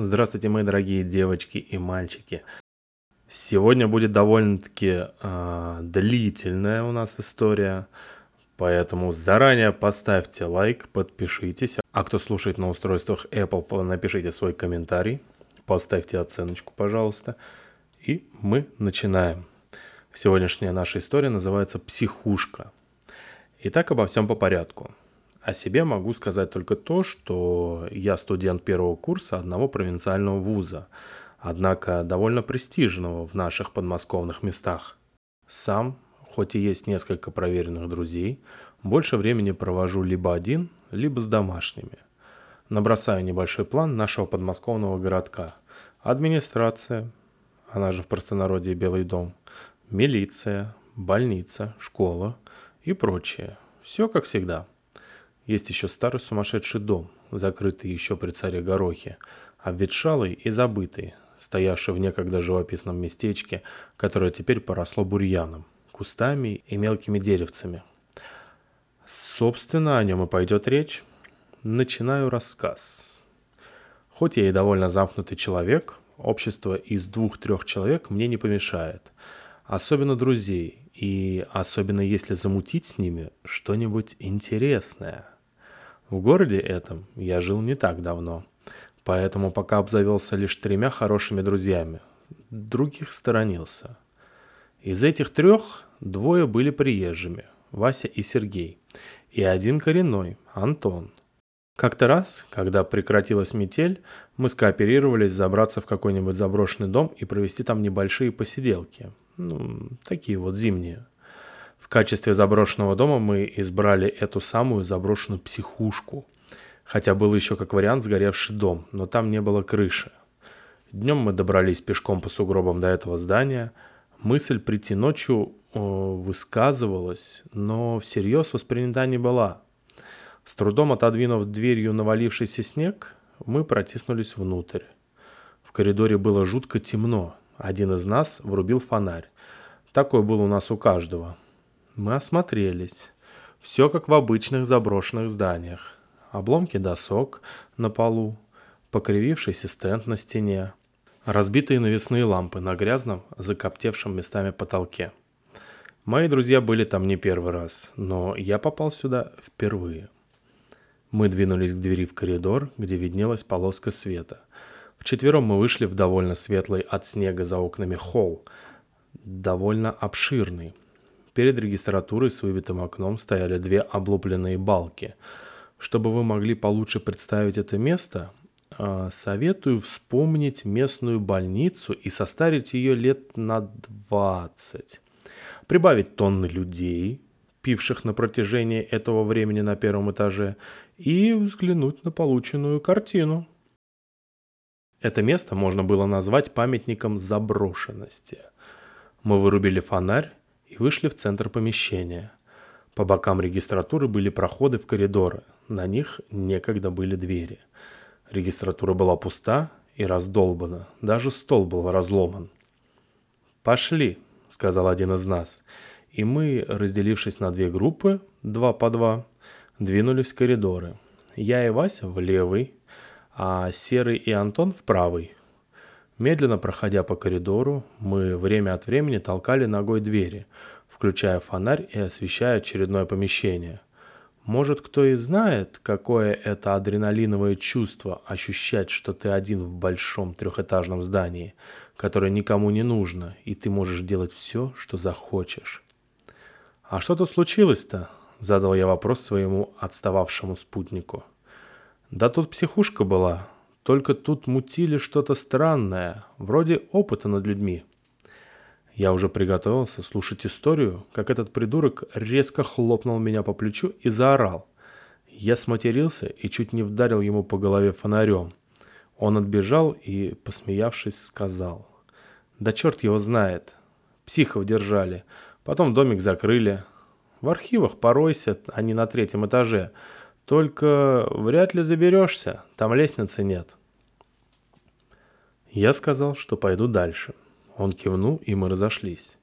Здравствуйте, мои дорогие девочки и мальчики. Сегодня будет довольно-таки э, длительная у нас история, поэтому заранее поставьте лайк, подпишитесь. А кто слушает на устройствах Apple, напишите свой комментарий, поставьте оценочку, пожалуйста. И мы начинаем. Сегодняшняя наша история называется «Психушка». Итак, обо всем по порядку. О себе могу сказать только то, что я студент первого курса одного провинциального вуза, однако довольно престижного в наших подмосковных местах. Сам, хоть и есть несколько проверенных друзей, больше времени провожу либо один, либо с домашними. Набросаю небольшой план нашего подмосковного городка. Администрация, она же в простонародье Белый дом, милиция, больница, школа и прочее. Все как всегда – есть еще старый сумасшедший дом, закрытый еще при царе Горохе, обветшалый и забытый, стоявший в некогда живописном местечке, которое теперь поросло бурьяном, кустами и мелкими деревцами. Собственно, о нем и пойдет речь. Начинаю рассказ. Хоть я и довольно замкнутый человек, общество из двух-трех человек мне не помешает. Особенно друзей, и особенно если замутить с ними что-нибудь интересное – в городе этом я жил не так давно, поэтому пока обзавелся лишь тремя хорошими друзьями. Других сторонился. Из этих трех двое были приезжими, Вася и Сергей, и один коренной, Антон. Как-то раз, когда прекратилась метель, мы скооперировались забраться в какой-нибудь заброшенный дом и провести там небольшие посиделки. Ну, такие вот зимние. В качестве заброшенного дома мы избрали эту самую заброшенную психушку. Хотя был еще как вариант сгоревший дом, но там не было крыши. Днем мы добрались пешком по сугробам до этого здания. Мысль прийти ночью э, высказывалась, но всерьез воспринята не была. С трудом отодвинув дверью навалившийся снег, мы протиснулись внутрь. В коридоре было жутко темно. Один из нас врубил фонарь. Такой был у нас у каждого. Мы осмотрелись. Все как в обычных заброшенных зданиях. Обломки досок на полу, покривившийся стенд на стене, разбитые навесные лампы на грязном, закоптевшем местами потолке. Мои друзья были там не первый раз, но я попал сюда впервые. Мы двинулись к двери в коридор, где виднелась полоска света. Вчетвером мы вышли в довольно светлый от снега за окнами холл, довольно обширный, Перед регистратурой с выбитым окном стояли две облупленные балки. Чтобы вы могли получше представить это место, а, советую вспомнить местную больницу и состарить ее лет на 20. Прибавить тонны людей, пивших на протяжении этого времени на первом этаже, и взглянуть на полученную картину. Это место можно было назвать памятником заброшенности. Мы вырубили фонарь и вышли в центр помещения. По бокам регистратуры были проходы в коридоры, на них некогда были двери. Регистратура была пуста и раздолбана, даже стол был разломан. «Пошли», — сказал один из нас, и мы, разделившись на две группы, два по два, двинулись в коридоры. Я и Вася в левый, а Серый и Антон в правый. Медленно проходя по коридору, мы время от времени толкали ногой двери, включая фонарь и освещая очередное помещение. Может, кто и знает, какое это адреналиновое чувство ощущать, что ты один в большом трехэтажном здании, которое никому не нужно, и ты можешь делать все, что захочешь. «А что тут случилось-то?» – задал я вопрос своему отстававшему спутнику. «Да тут психушка была», только тут мутили что-то странное, вроде опыта над людьми. Я уже приготовился слушать историю, как этот придурок резко хлопнул меня по плечу и заорал. Я сматерился и чуть не вдарил ему по голове фонарем. Он отбежал и, посмеявшись, сказал. «Да черт его знает. Психов держали. Потом домик закрыли. В архивах поройся, они на третьем этаже. Только вряд ли заберешься, там лестницы нет». Я сказал, что пойду дальше. Он кивнул, и мы разошлись.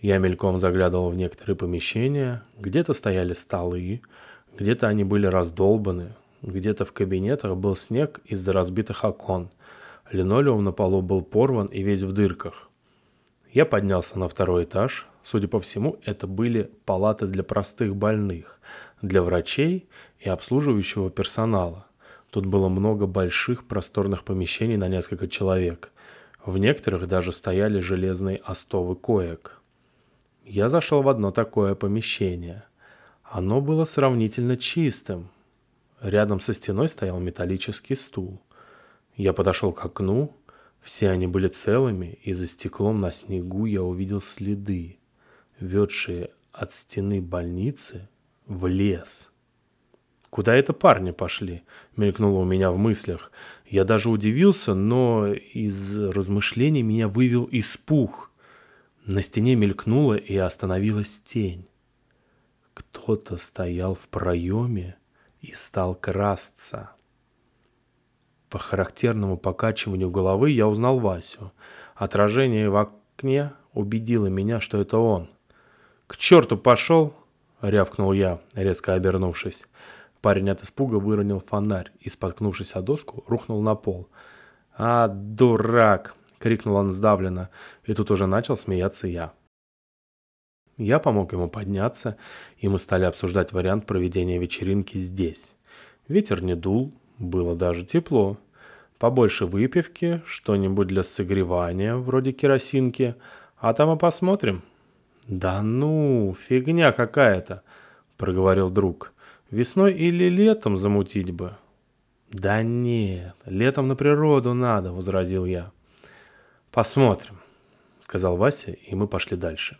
Я мельком заглядывал в некоторые помещения, где-то стояли столы, где-то они были раздолбаны, где-то в кабинетах был снег из-за разбитых окон, Линолеум на полу был порван и весь в дырках. Я поднялся на второй этаж. Судя по всему, это были палаты для простых больных, для врачей и обслуживающего персонала. Тут было много больших просторных помещений на несколько человек. В некоторых даже стояли железные остовы коек. Я зашел в одно такое помещение. Оно было сравнительно чистым. Рядом со стеной стоял металлический стул. Я подошел к окну. Все они были целыми, и за стеклом на снегу я увидел следы, ведшие от стены больницы в лес. «Куда это парни пошли?» — мелькнуло у меня в мыслях. Я даже удивился, но из размышлений меня вывел испуг. На стене мелькнула и остановилась тень. Кто-то стоял в проеме и стал красться. По характерному покачиванию головы я узнал Васю. Отражение в окне убедило меня, что это он. «К черту пошел!» — рявкнул я, резко обернувшись. Парень от испуга выронил фонарь и, споткнувшись о доску, рухнул на пол. «А, дурак!» — крикнул он сдавленно, и тут уже начал смеяться я. Я помог ему подняться, и мы стали обсуждать вариант проведения вечеринки здесь. Ветер не дул, было даже тепло. Побольше выпивки, что-нибудь для согревания, вроде керосинки, а там и посмотрим. «Да ну, фигня какая-то», — проговорил друг. Весной или летом замутить бы? Да нет, летом на природу надо, возразил я. Посмотрим, сказал Вася, и мы пошли дальше.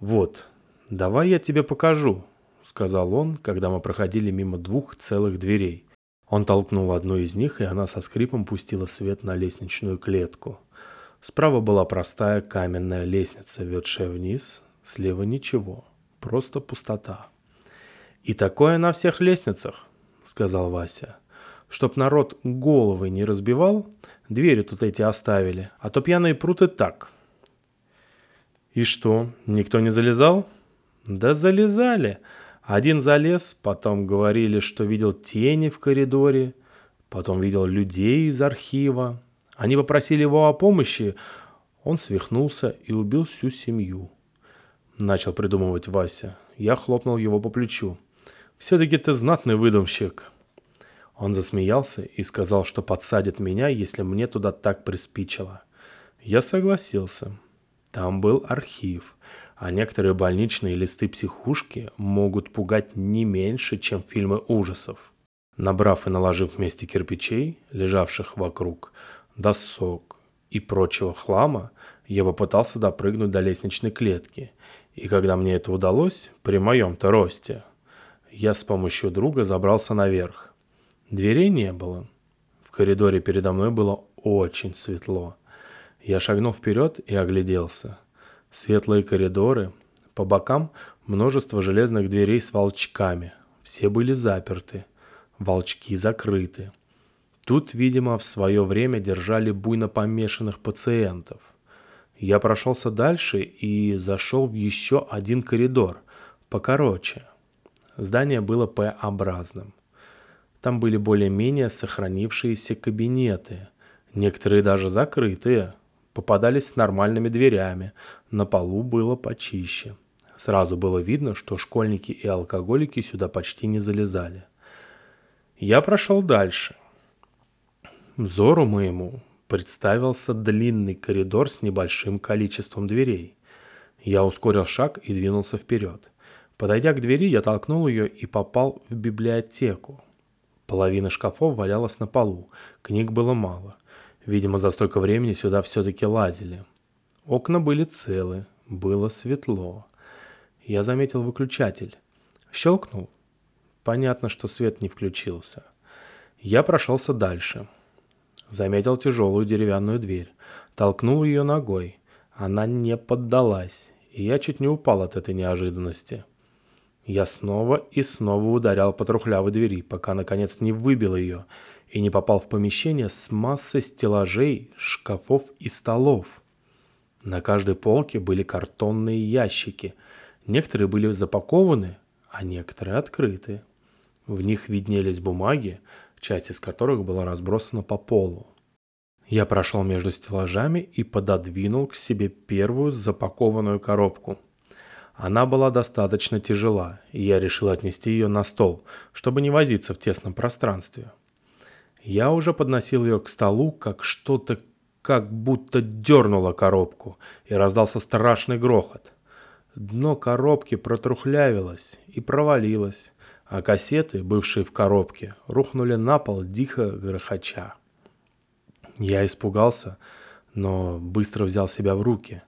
Вот, давай я тебе покажу, сказал он, когда мы проходили мимо двух целых дверей. Он толкнул одну из них, и она со скрипом пустила свет на лестничную клетку. Справа была простая каменная лестница, ведшая вниз, слева ничего, просто пустота. «И такое на всех лестницах», — сказал Вася. «Чтоб народ головы не разбивал, двери тут эти оставили, а то пьяные пруты так». «И что, никто не залезал?» «Да залезали. Один залез, потом говорили, что видел тени в коридоре, потом видел людей из архива. Они попросили его о помощи, он свихнулся и убил всю семью». Начал придумывать Вася. Я хлопнул его по плечу. Все-таки ты знатный выдумщик». Он засмеялся и сказал, что подсадит меня, если мне туда так приспичило. Я согласился. Там был архив, а некоторые больничные листы психушки могут пугать не меньше, чем фильмы ужасов. Набрав и наложив вместе кирпичей, лежавших вокруг, досок и прочего хлама, я попытался допрыгнуть до лестничной клетки. И когда мне это удалось, при моем-то росте, я с помощью друга забрался наверх. Дверей не было. В коридоре передо мной было очень светло. Я шагнул вперед и огляделся. Светлые коридоры, по бокам множество железных дверей с волчками. Все были заперты, волчки закрыты. Тут, видимо, в свое время держали буйно помешанных пациентов. Я прошелся дальше и зашел в еще один коридор, покороче – Здание было П-образным. Там были более-менее сохранившиеся кабинеты, некоторые даже закрытые, попадались с нормальными дверями, на полу было почище. Сразу было видно, что школьники и алкоголики сюда почти не залезали. Я прошел дальше. Взору моему представился длинный коридор с небольшим количеством дверей. Я ускорил шаг и двинулся вперед. Подойдя к двери, я толкнул ее и попал в библиотеку. Половина шкафов валялась на полу, книг было мало. Видимо, за столько времени сюда все-таки лазили. Окна были целы, было светло. Я заметил выключатель. Щелкнул. Понятно, что свет не включился. Я прошелся дальше. Заметил тяжелую деревянную дверь. Толкнул ее ногой. Она не поддалась, и я чуть не упал от этой неожиданности. Я снова и снова ударял по трухлявой двери, пока наконец не выбил ее и не попал в помещение с массой стеллажей, шкафов и столов. На каждой полке были картонные ящики. Некоторые были запакованы, а некоторые открыты. В них виднелись бумаги, часть из которых была разбросана по полу. Я прошел между стеллажами и пододвинул к себе первую запакованную коробку. Она была достаточно тяжела, и я решил отнести ее на стол, чтобы не возиться в тесном пространстве. Я уже подносил ее к столу, как что-то как будто дернуло коробку, и раздался страшный грохот. Дно коробки протрухлявилось и провалилось, а кассеты, бывшие в коробке, рухнули на пол дико грохоча. Я испугался, но быстро взял себя в руки.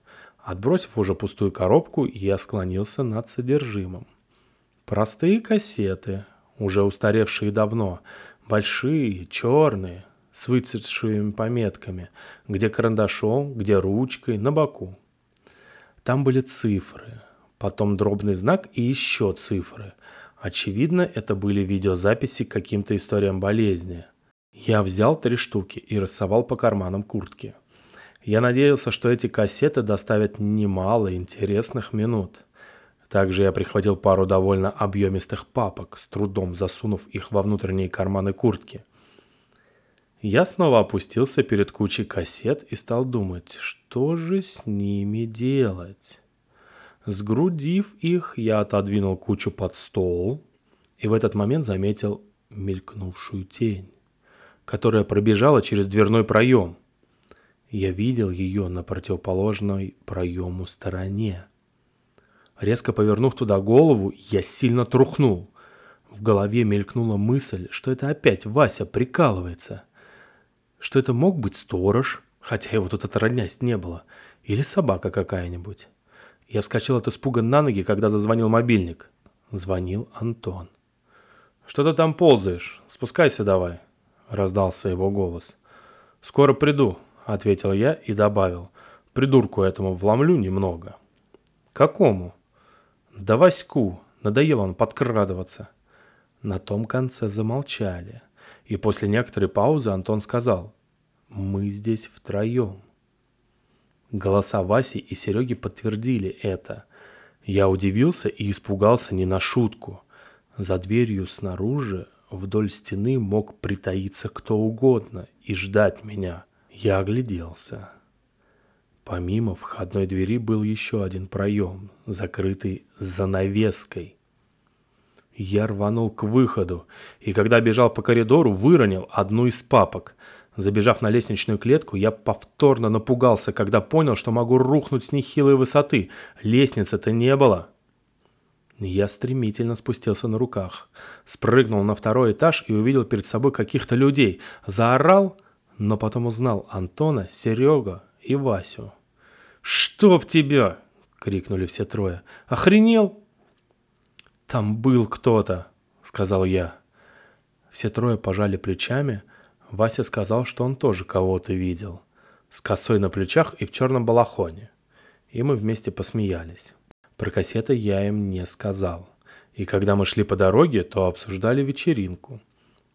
Отбросив уже пустую коробку, я склонился над содержимым. Простые кассеты, уже устаревшие давно, большие, черные, с выцветшими пометками, где карандашом, где ручкой, на боку. Там были цифры, потом дробный знак и еще цифры. Очевидно, это были видеозаписи к каким-то историям болезни. Я взял три штуки и рассовал по карманам куртки. Я надеялся, что эти кассеты доставят немало интересных минут. Также я прихватил пару довольно объемистых папок, с трудом засунув их во внутренние карманы куртки. Я снова опустился перед кучей кассет и стал думать, что же с ними делать. Сгрудив их, я отодвинул кучу под стол и в этот момент заметил мелькнувшую тень которая пробежала через дверной проем. Я видел ее на противоположной проему стороне. Резко повернув туда голову, я сильно трухнул. В голове мелькнула мысль, что это опять Вася прикалывается. Что это мог быть сторож, хотя его тут отроднясь не было, или собака какая-нибудь. Я вскочил от испуга на ноги, когда зазвонил мобильник. Звонил Антон. «Что ты там ползаешь? Спускайся давай», раздался его голос. «Скоро приду», — ответил я и добавил. «Придурку этому вломлю немного». «Какому?» «Да Ваську. Надоело он подкрадываться». На том конце замолчали. И после некоторой паузы Антон сказал. «Мы здесь втроем». Голоса Васи и Сереги подтвердили это. Я удивился и испугался не на шутку. За дверью снаружи Вдоль стены мог притаиться кто угодно и ждать меня. Я огляделся. Помимо входной двери был еще один проем, закрытый занавеской. Я рванул к выходу, и когда бежал по коридору, выронил одну из папок. Забежав на лестничную клетку, я повторно напугался, когда понял, что могу рухнуть с нехилой высоты. Лестницы-то не было. Я стремительно спустился на руках, спрыгнул на второй этаж и увидел перед собой каких-то людей. Заорал, но потом узнал Антона, Серега и Васю. «Чтоб тебя!» — крикнули все трое. «Охренел?» «Там был кто-то», — сказал я. Все трое пожали плечами. Вася сказал, что он тоже кого-то видел. С косой на плечах и в черном балахоне. И мы вместе посмеялись. Про кассеты я им не сказал. И когда мы шли по дороге, то обсуждали вечеринку.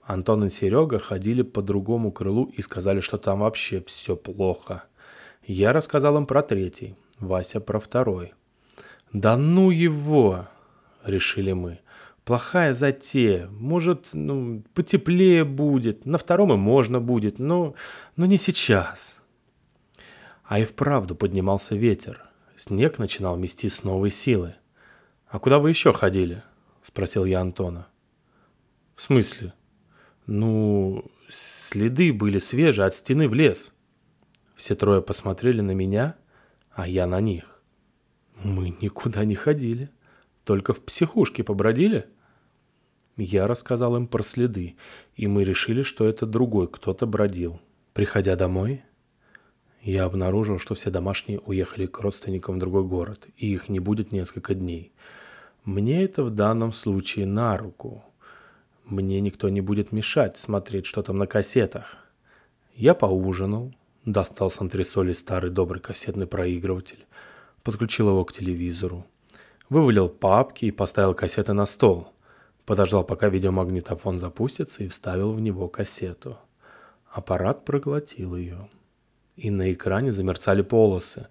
Антон и Серега ходили по другому крылу и сказали, что там вообще все плохо. Я рассказал им про третий, Вася про второй. «Да ну его!» — решили мы. «Плохая затея. Может, ну, потеплее будет. На втором и можно будет, но, но не сейчас». А и вправду поднимался ветер. Снег начинал мести с новой силы. «А куда вы еще ходили?» – спросил я Антона. «В смысле?» «Ну, следы были свежие от стены в лес». Все трое посмотрели на меня, а я на них. «Мы никуда не ходили, только в психушке побродили». Я рассказал им про следы, и мы решили, что это другой кто-то бродил. Приходя домой, я обнаружил, что все домашние уехали к родственникам в другой город, и их не будет несколько дней. Мне это в данном случае на руку. Мне никто не будет мешать смотреть, что там на кассетах. Я поужинал, достал с антресоли старый добрый кассетный проигрыватель, подключил его к телевизору, вывалил папки и поставил кассеты на стол. Подождал, пока видеомагнитофон запустится и вставил в него кассету. Аппарат проглотил ее и на экране замерцали полосы.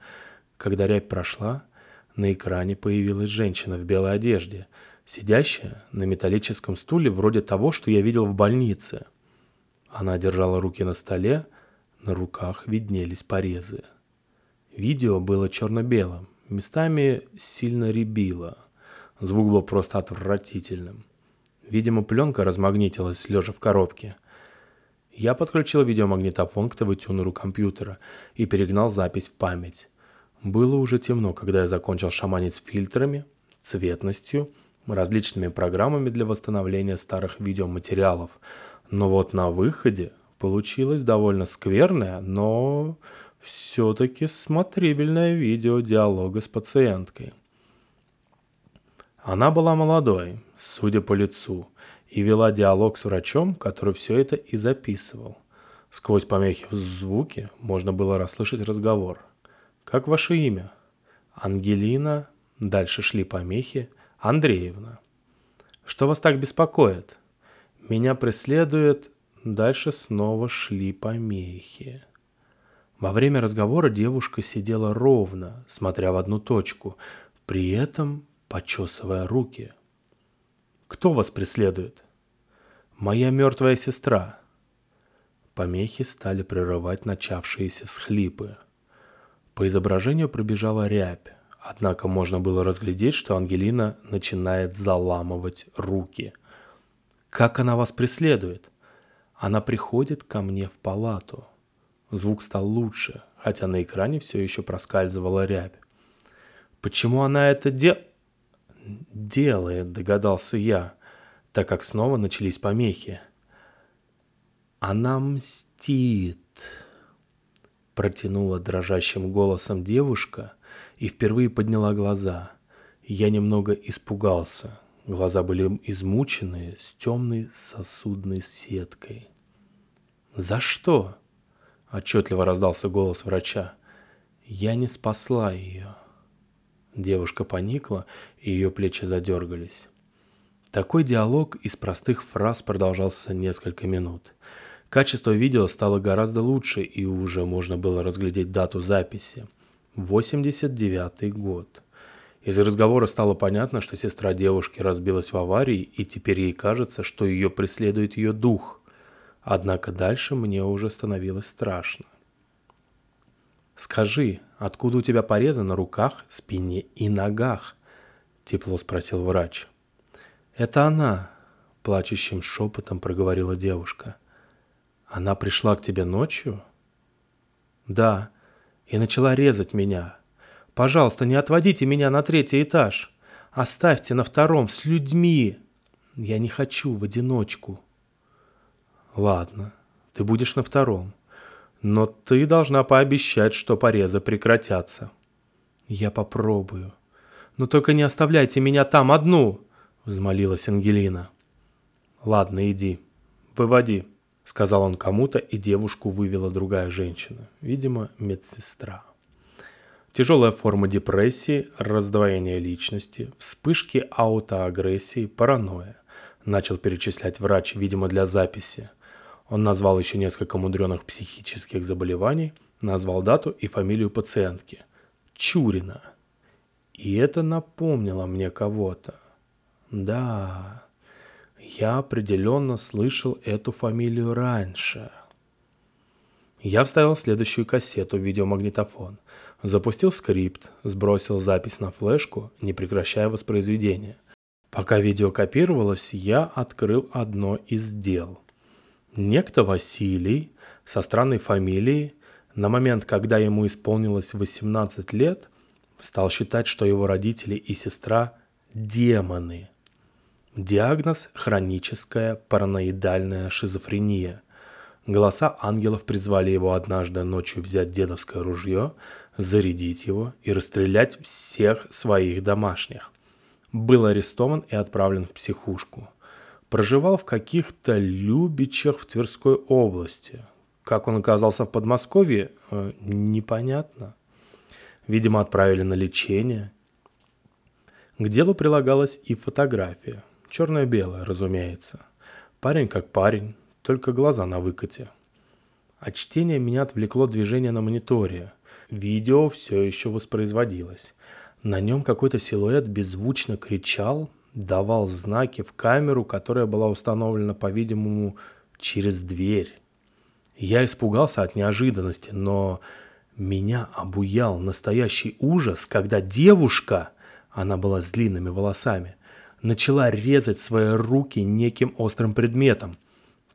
Когда рябь прошла, на экране появилась женщина в белой одежде, сидящая на металлическом стуле вроде того, что я видел в больнице. Она держала руки на столе, На руках виднелись порезы. Видео было черно-белым, местами сильно ребило. Звук был просто отвратительным. Видимо, пленка размагнитилась, лежа в коробке. Я подключил видеомагнитофон к ТВ-тюнеру компьютера и перегнал запись в память. Было уже темно, когда я закончил шаманить с фильтрами, цветностью, различными программами для восстановления старых видеоматериалов. Но вот на выходе получилось довольно скверное, но все-таки смотрибельное видео диалога с пациенткой. Она была молодой, судя по лицу, и вела диалог с врачом, который все это и записывал. Сквозь помехи в звуке можно было расслышать разговор. «Как ваше имя?» «Ангелина». Дальше шли помехи. «Андреевна». «Что вас так беспокоит?» «Меня преследует...» Дальше снова шли помехи. Во время разговора девушка сидела ровно, смотря в одну точку, при этом почесывая руки. «Кто вас преследует?» «Моя мертвая сестра». Помехи стали прерывать начавшиеся всхлипы. По изображению пробежала рябь, однако можно было разглядеть, что Ангелина начинает заламывать руки. «Как она вас преследует?» «Она приходит ко мне в палату». Звук стал лучше, хотя на экране все еще проскальзывала рябь. «Почему она это де...» «делает», догадался я, так как снова начались помехи. «Она мстит», — протянула дрожащим голосом девушка и впервые подняла глаза. Я немного испугался. Глаза были измученные, с темной сосудной сеткой. «За что?» — отчетливо раздался голос врача. «Я не спасла ее». Девушка поникла, и ее плечи задергались. Такой диалог из простых фраз продолжался несколько минут. Качество видео стало гораздо лучше, и уже можно было разглядеть дату записи. 89 год. Из разговора стало понятно, что сестра девушки разбилась в аварии, и теперь ей кажется, что ее преследует ее дух. Однако дальше мне уже становилось страшно. «Скажи, откуда у тебя порезы на руках, спине и ногах?» — тепло спросил врач. «Это она», — плачущим шепотом проговорила девушка. «Она пришла к тебе ночью?» «Да, и начала резать меня. Пожалуйста, не отводите меня на третий этаж. Оставьте на втором с людьми. Я не хочу в одиночку». «Ладно, ты будешь на втором», но ты должна пообещать, что порезы прекратятся. Я попробую. Но только не оставляйте меня там одну, взмолилась Ангелина. Ладно, иди. Выводи, сказал он кому-то, и девушку вывела другая женщина, видимо, медсестра. Тяжелая форма депрессии, раздвоение личности, вспышки аутоагрессии, паранойя. Начал перечислять врач, видимо, для записи – он назвал еще несколько мудреных психических заболеваний, назвал дату и фамилию пациентки. Чурина. И это напомнило мне кого-то. Да, я определенно слышал эту фамилию раньше. Я вставил следующую кассету в видеомагнитофон, запустил скрипт, сбросил запись на флешку, не прекращая воспроизведение. Пока видео копировалось, я открыл одно из дел – Некто Василий со странной фамилией на момент, когда ему исполнилось 18 лет, стал считать, что его родители и сестра – демоны. Диагноз – хроническая параноидальная шизофрения. Голоса ангелов призвали его однажды ночью взять дедовское ружье, зарядить его и расстрелять всех своих домашних. Был арестован и отправлен в психушку – проживал в каких-то Любичах в Тверской области. Как он оказался в Подмосковье, э, непонятно. Видимо, отправили на лечение. К делу прилагалась и фотография. Черно-белая, разумеется. Парень как парень, только глаза на выкате. От чтения меня отвлекло движение на мониторе. Видео все еще воспроизводилось. На нем какой-то силуэт беззвучно кричал, давал знаки в камеру, которая была установлена, по-видимому, через дверь. Я испугался от неожиданности, но меня обуял настоящий ужас, когда девушка, она была с длинными волосами, начала резать свои руки неким острым предметом,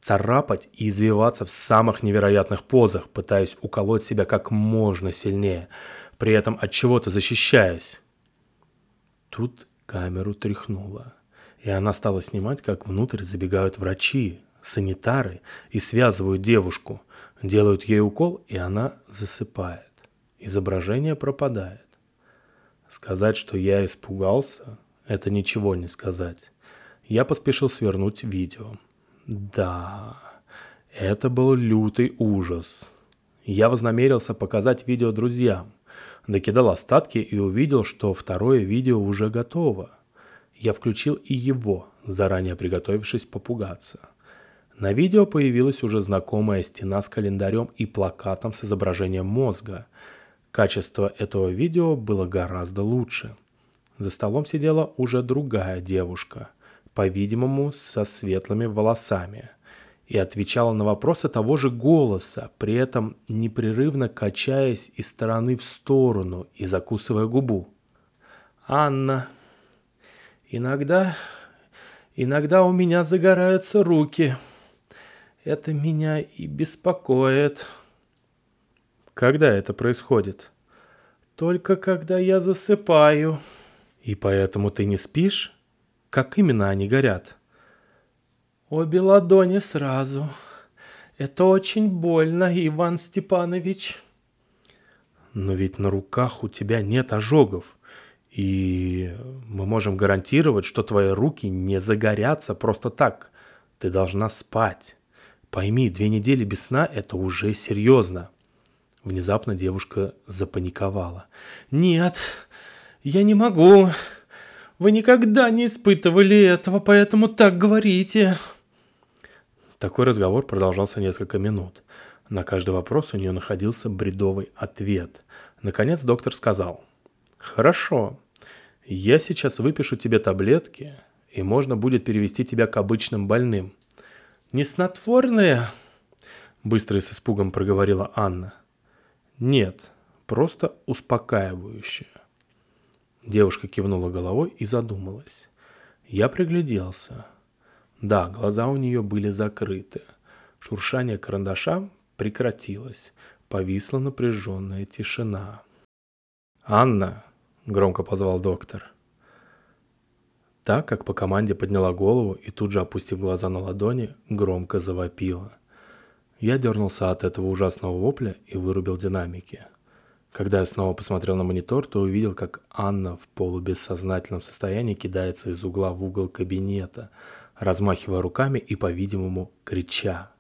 царапать и извиваться в самых невероятных позах, пытаясь уколоть себя как можно сильнее, при этом от чего-то защищаясь. Тут камеру тряхнуло, и она стала снимать, как внутрь забегают врачи, санитары и связывают девушку, делают ей укол, и она засыпает. Изображение пропадает. Сказать, что я испугался, это ничего не сказать. Я поспешил свернуть видео. Да, это был лютый ужас. Я вознамерился показать видео друзьям. Докидал остатки и увидел, что второе видео уже готово. Я включил и его, заранее приготовившись попугаться. На видео появилась уже знакомая стена с календарем и плакатом с изображением мозга. Качество этого видео было гораздо лучше. За столом сидела уже другая девушка, по-видимому, со светлыми волосами, и отвечала на вопросы того же голоса, при этом непрерывно качаясь из стороны в сторону и закусывая губу. «Анна, иногда, иногда у меня загораются руки», это меня и беспокоит. Когда это происходит? Только когда я засыпаю. И поэтому ты не спишь? Как именно они горят? Обе ладони сразу. Это очень больно, Иван Степанович. Но ведь на руках у тебя нет ожогов. И мы можем гарантировать, что твои руки не загорятся просто так. Ты должна спать. Пойми, две недели без сна – это уже серьезно. Внезапно девушка запаниковала. «Нет, я не могу. Вы никогда не испытывали этого, поэтому так говорите». Такой разговор продолжался несколько минут. На каждый вопрос у нее находился бредовый ответ. Наконец доктор сказал. «Хорошо, я сейчас выпишу тебе таблетки, и можно будет перевести тебя к обычным больным. «Не снотворное?» — быстро и с испугом проговорила Анна. «Нет, просто успокаивающее». Девушка кивнула головой и задумалась. Я пригляделся. Да, глаза у нее были закрыты. Шуршание карандаша прекратилось. Повисла напряженная тишина. «Анна!» — громко позвал доктор. Так, как по команде подняла голову и тут же, опустив глаза на ладони, громко завопила. Я дернулся от этого ужасного вопля и вырубил динамики. Когда я снова посмотрел на монитор, то увидел, как Анна в полубессознательном состоянии кидается из угла в угол кабинета, размахивая руками и, по-видимому, крича.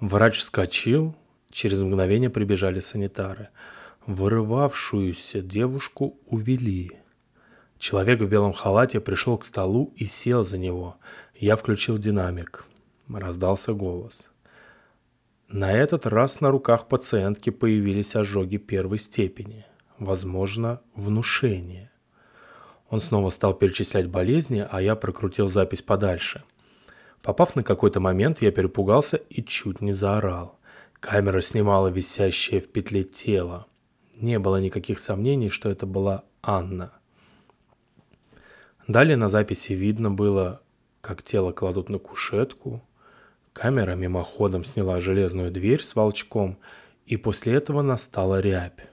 Врач вскочил, через мгновение прибежали санитары. Вырывавшуюся девушку увели. Человек в белом халате пришел к столу и сел за него. Я включил динамик. Раздался голос. На этот раз на руках пациентки появились ожоги первой степени. Возможно, внушение. Он снова стал перечислять болезни, а я прокрутил запись подальше. Попав на какой-то момент, я перепугался и чуть не заорал. Камера снимала висящее в петле тело. Не было никаких сомнений, что это была Анна. Далее на записи видно было, как тело кладут на кушетку. Камера мимоходом сняла железную дверь с волчком, и после этого настала рябь.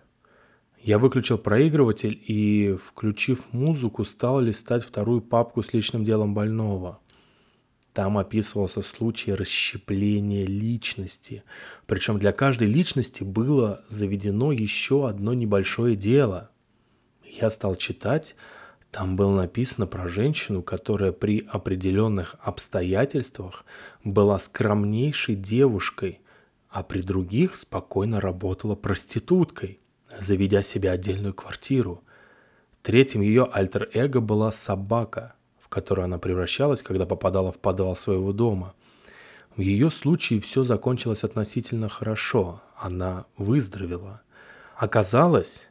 Я выключил проигрыватель и, включив музыку, стал листать вторую папку с личным делом больного. Там описывался случай расщепления личности. Причем для каждой личности было заведено еще одно небольшое дело. Я стал читать, там было написано про женщину, которая при определенных обстоятельствах была скромнейшей девушкой, а при других спокойно работала проституткой, заведя себе отдельную квартиру. Третьим ее альтер-эго была собака, в которую она превращалась, когда попадала в подвал своего дома. В ее случае все закончилось относительно хорошо, она выздоровела. Оказалось,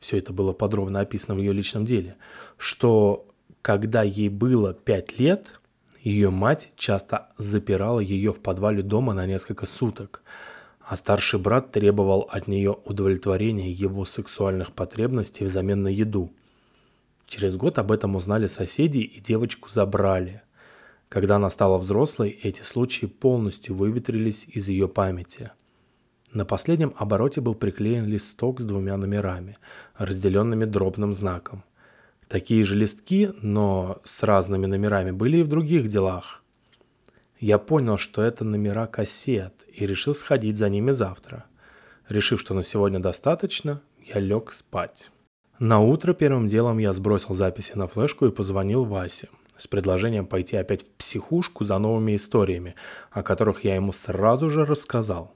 все это было подробно описано в ее личном деле, что когда ей было пять лет, Ее мать часто запирала ее в подвале дома на несколько суток, а старший брат требовал от нее удовлетворения его сексуальных потребностей взамен на еду. Через год об этом узнали соседи и девочку забрали. Когда она стала взрослой, эти случаи полностью выветрились из ее памяти. На последнем обороте был приклеен листок с двумя номерами, разделенными дробным знаком. Такие же листки, но с разными номерами, были и в других делах. Я понял, что это номера кассет, и решил сходить за ними завтра. Решив, что на сегодня достаточно, я лег спать. На утро первым делом я сбросил записи на флешку и позвонил Васе с предложением пойти опять в психушку за новыми историями, о которых я ему сразу же рассказал.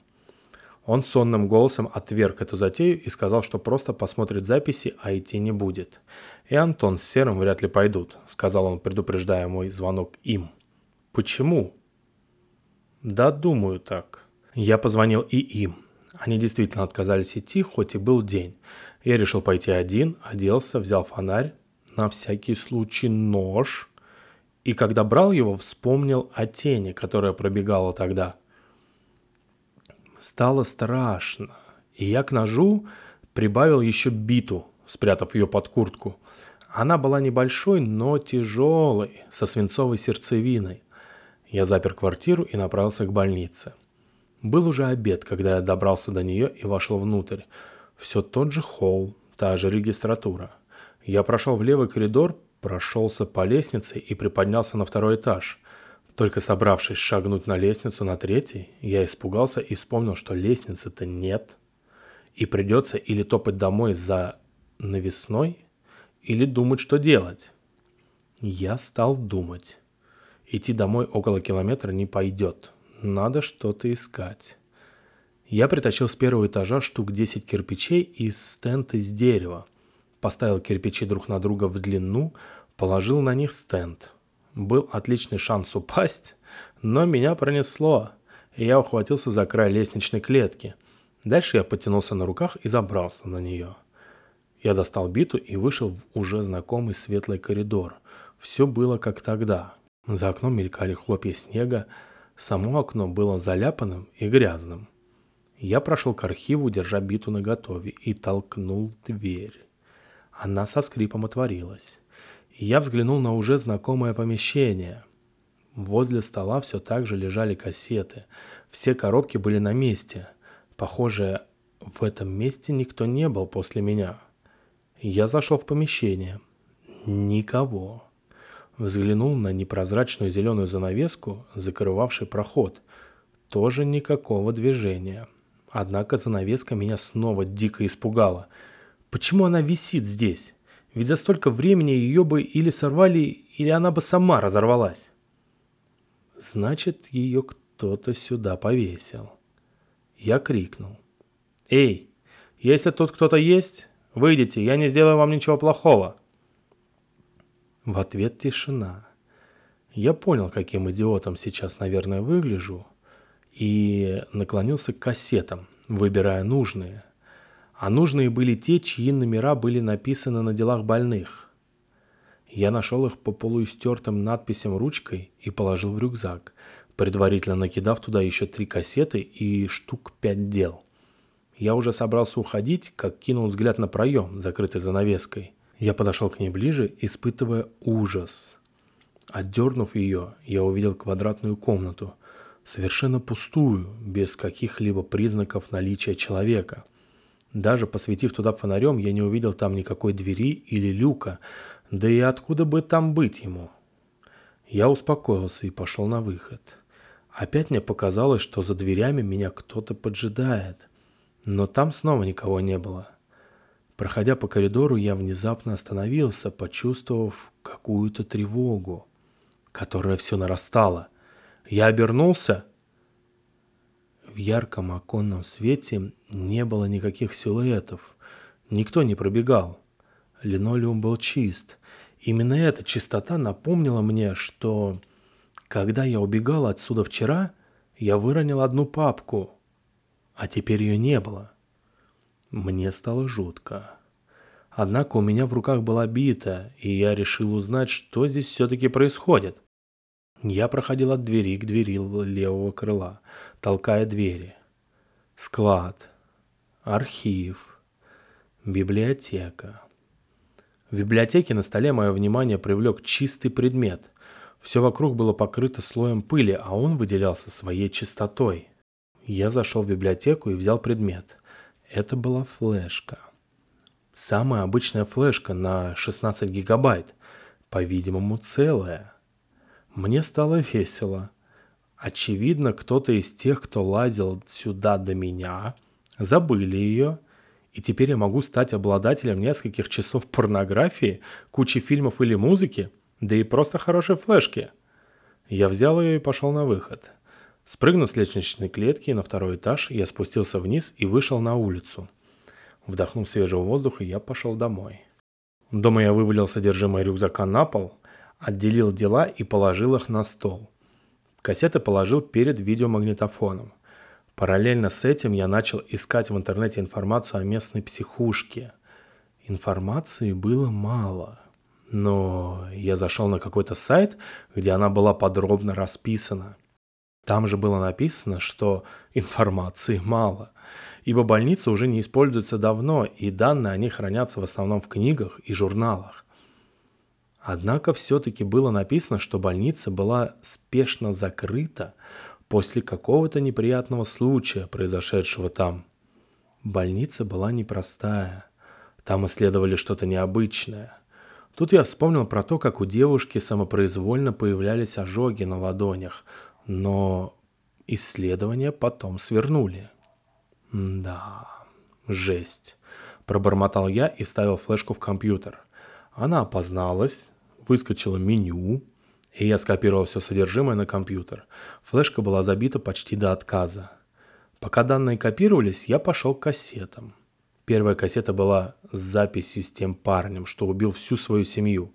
Он сонным голосом отверг эту затею и сказал, что просто посмотрит записи, а идти не будет. И Антон с Серым вряд ли пойдут, сказал он, предупреждая мой звонок им. Почему? Да, думаю так. Я позвонил и им. Они действительно отказались идти, хоть и был день. Я решил пойти один, оделся, взял фонарь, на всякий случай нож. И когда брал его, вспомнил о тени, которая пробегала тогда – стало страшно, и я к ножу прибавил еще биту, спрятав ее под куртку. Она была небольшой, но тяжелой, со свинцовой сердцевиной. Я запер квартиру и направился к больнице. Был уже обед, когда я добрался до нее и вошел внутрь. Все тот же холл, та же регистратура. Я прошел в левый коридор, прошелся по лестнице и приподнялся на второй этаж. Только собравшись шагнуть на лестницу на третий, я испугался и вспомнил, что лестницы-то нет. И придется или топать домой за навесной, или думать, что делать. Я стал думать. Идти домой около километра не пойдет. Надо что-то искать. Я притащил с первого этажа штук 10 кирпичей и стенд из дерева. Поставил кирпичи друг на друга в длину, положил на них стенд – был отличный шанс упасть, но меня пронесло, и я ухватился за край лестничной клетки. Дальше я потянулся на руках и забрался на нее. Я достал биту и вышел в уже знакомый светлый коридор. Все было как тогда. За окном мелькали хлопья снега, само окно было заляпанным и грязным. Я прошел к архиву, держа биту наготове, и толкнул дверь. Она со скрипом отворилась. Я взглянул на уже знакомое помещение. Возле стола все так же лежали кассеты. Все коробки были на месте. Похоже, в этом месте никто не был после меня. Я зашел в помещение. Никого. Взглянул на непрозрачную зеленую занавеску, закрывавший проход. Тоже никакого движения. Однако занавеска меня снова дико испугала. Почему она висит здесь? Ведь за столько времени ее бы или сорвали, или она бы сама разорвалась. Значит, ее кто-то сюда повесил. Я крикнул. «Эй, если тут кто-то есть, выйдите, я не сделаю вам ничего плохого». В ответ тишина. Я понял, каким идиотом сейчас, наверное, выгляжу, и наклонился к кассетам, выбирая нужные – а нужные были те, чьи номера были написаны на делах больных. Я нашел их по полуистертым надписям ручкой и положил в рюкзак, предварительно накидав туда еще три кассеты и штук пять дел. Я уже собрался уходить, как кинул взгляд на проем, закрытый занавеской. Я подошел к ней ближе, испытывая ужас. Отдернув ее, я увидел квадратную комнату, совершенно пустую, без каких-либо признаков наличия человека – даже посветив туда фонарем, я не увидел там никакой двери или люка, да и откуда бы там быть ему. Я успокоился и пошел на выход. Опять мне показалось, что за дверями меня кто-то поджидает, но там снова никого не было. Проходя по коридору, я внезапно остановился, почувствовав какую-то тревогу, которая все нарастала. Я обернулся в ярком оконном свете не было никаких силуэтов. Никто не пробегал. Линолеум был чист. Именно эта чистота напомнила мне, что когда я убегал отсюда вчера, я выронил одну папку, а теперь ее не было. Мне стало жутко. Однако у меня в руках была бита, и я решил узнать, что здесь все-таки происходит. Я проходил от двери к двери левого крыла, толкая двери. Склад, архив, библиотека. В библиотеке на столе мое внимание привлек чистый предмет. Все вокруг было покрыто слоем пыли, а он выделялся своей чистотой. Я зашел в библиотеку и взял предмет. Это была флешка. Самая обычная флешка на 16 гигабайт. По-видимому, целая. Мне стало весело. Очевидно, кто-то из тех, кто лазил сюда до меня, забыли ее – и теперь я могу стать обладателем нескольких часов порнографии, кучи фильмов или музыки, да и просто хорошей флешки. Я взял ее и пошел на выход. Спрыгнув с лестничной клетки на второй этаж, я спустился вниз и вышел на улицу. Вдохнув свежего воздуха, я пошел домой. Дома я вывалил содержимое рюкзака на пол, отделил дела и положил их на стол. Кассеты положил перед видеомагнитофоном – Параллельно с этим я начал искать в интернете информацию о местной психушке. Информации было мало, но я зашел на какой-то сайт, где она была подробно расписана. Там же было написано, что информации мало, ибо больницы уже не используются давно, и данные о них хранятся в основном в книгах и журналах. Однако все-таки было написано, что больница была спешно закрыта после какого-то неприятного случая, произошедшего там. Больница была непростая. Там исследовали что-то необычное. Тут я вспомнил про то, как у девушки самопроизвольно появлялись ожоги на ладонях, но исследования потом свернули. Да, жесть. Пробормотал я и вставил флешку в компьютер. Она опозналась, выскочило меню, и я скопировал все содержимое на компьютер. Флешка была забита почти до отказа. Пока данные копировались, я пошел к кассетам. Первая кассета была с записью с тем парнем, что убил всю свою семью.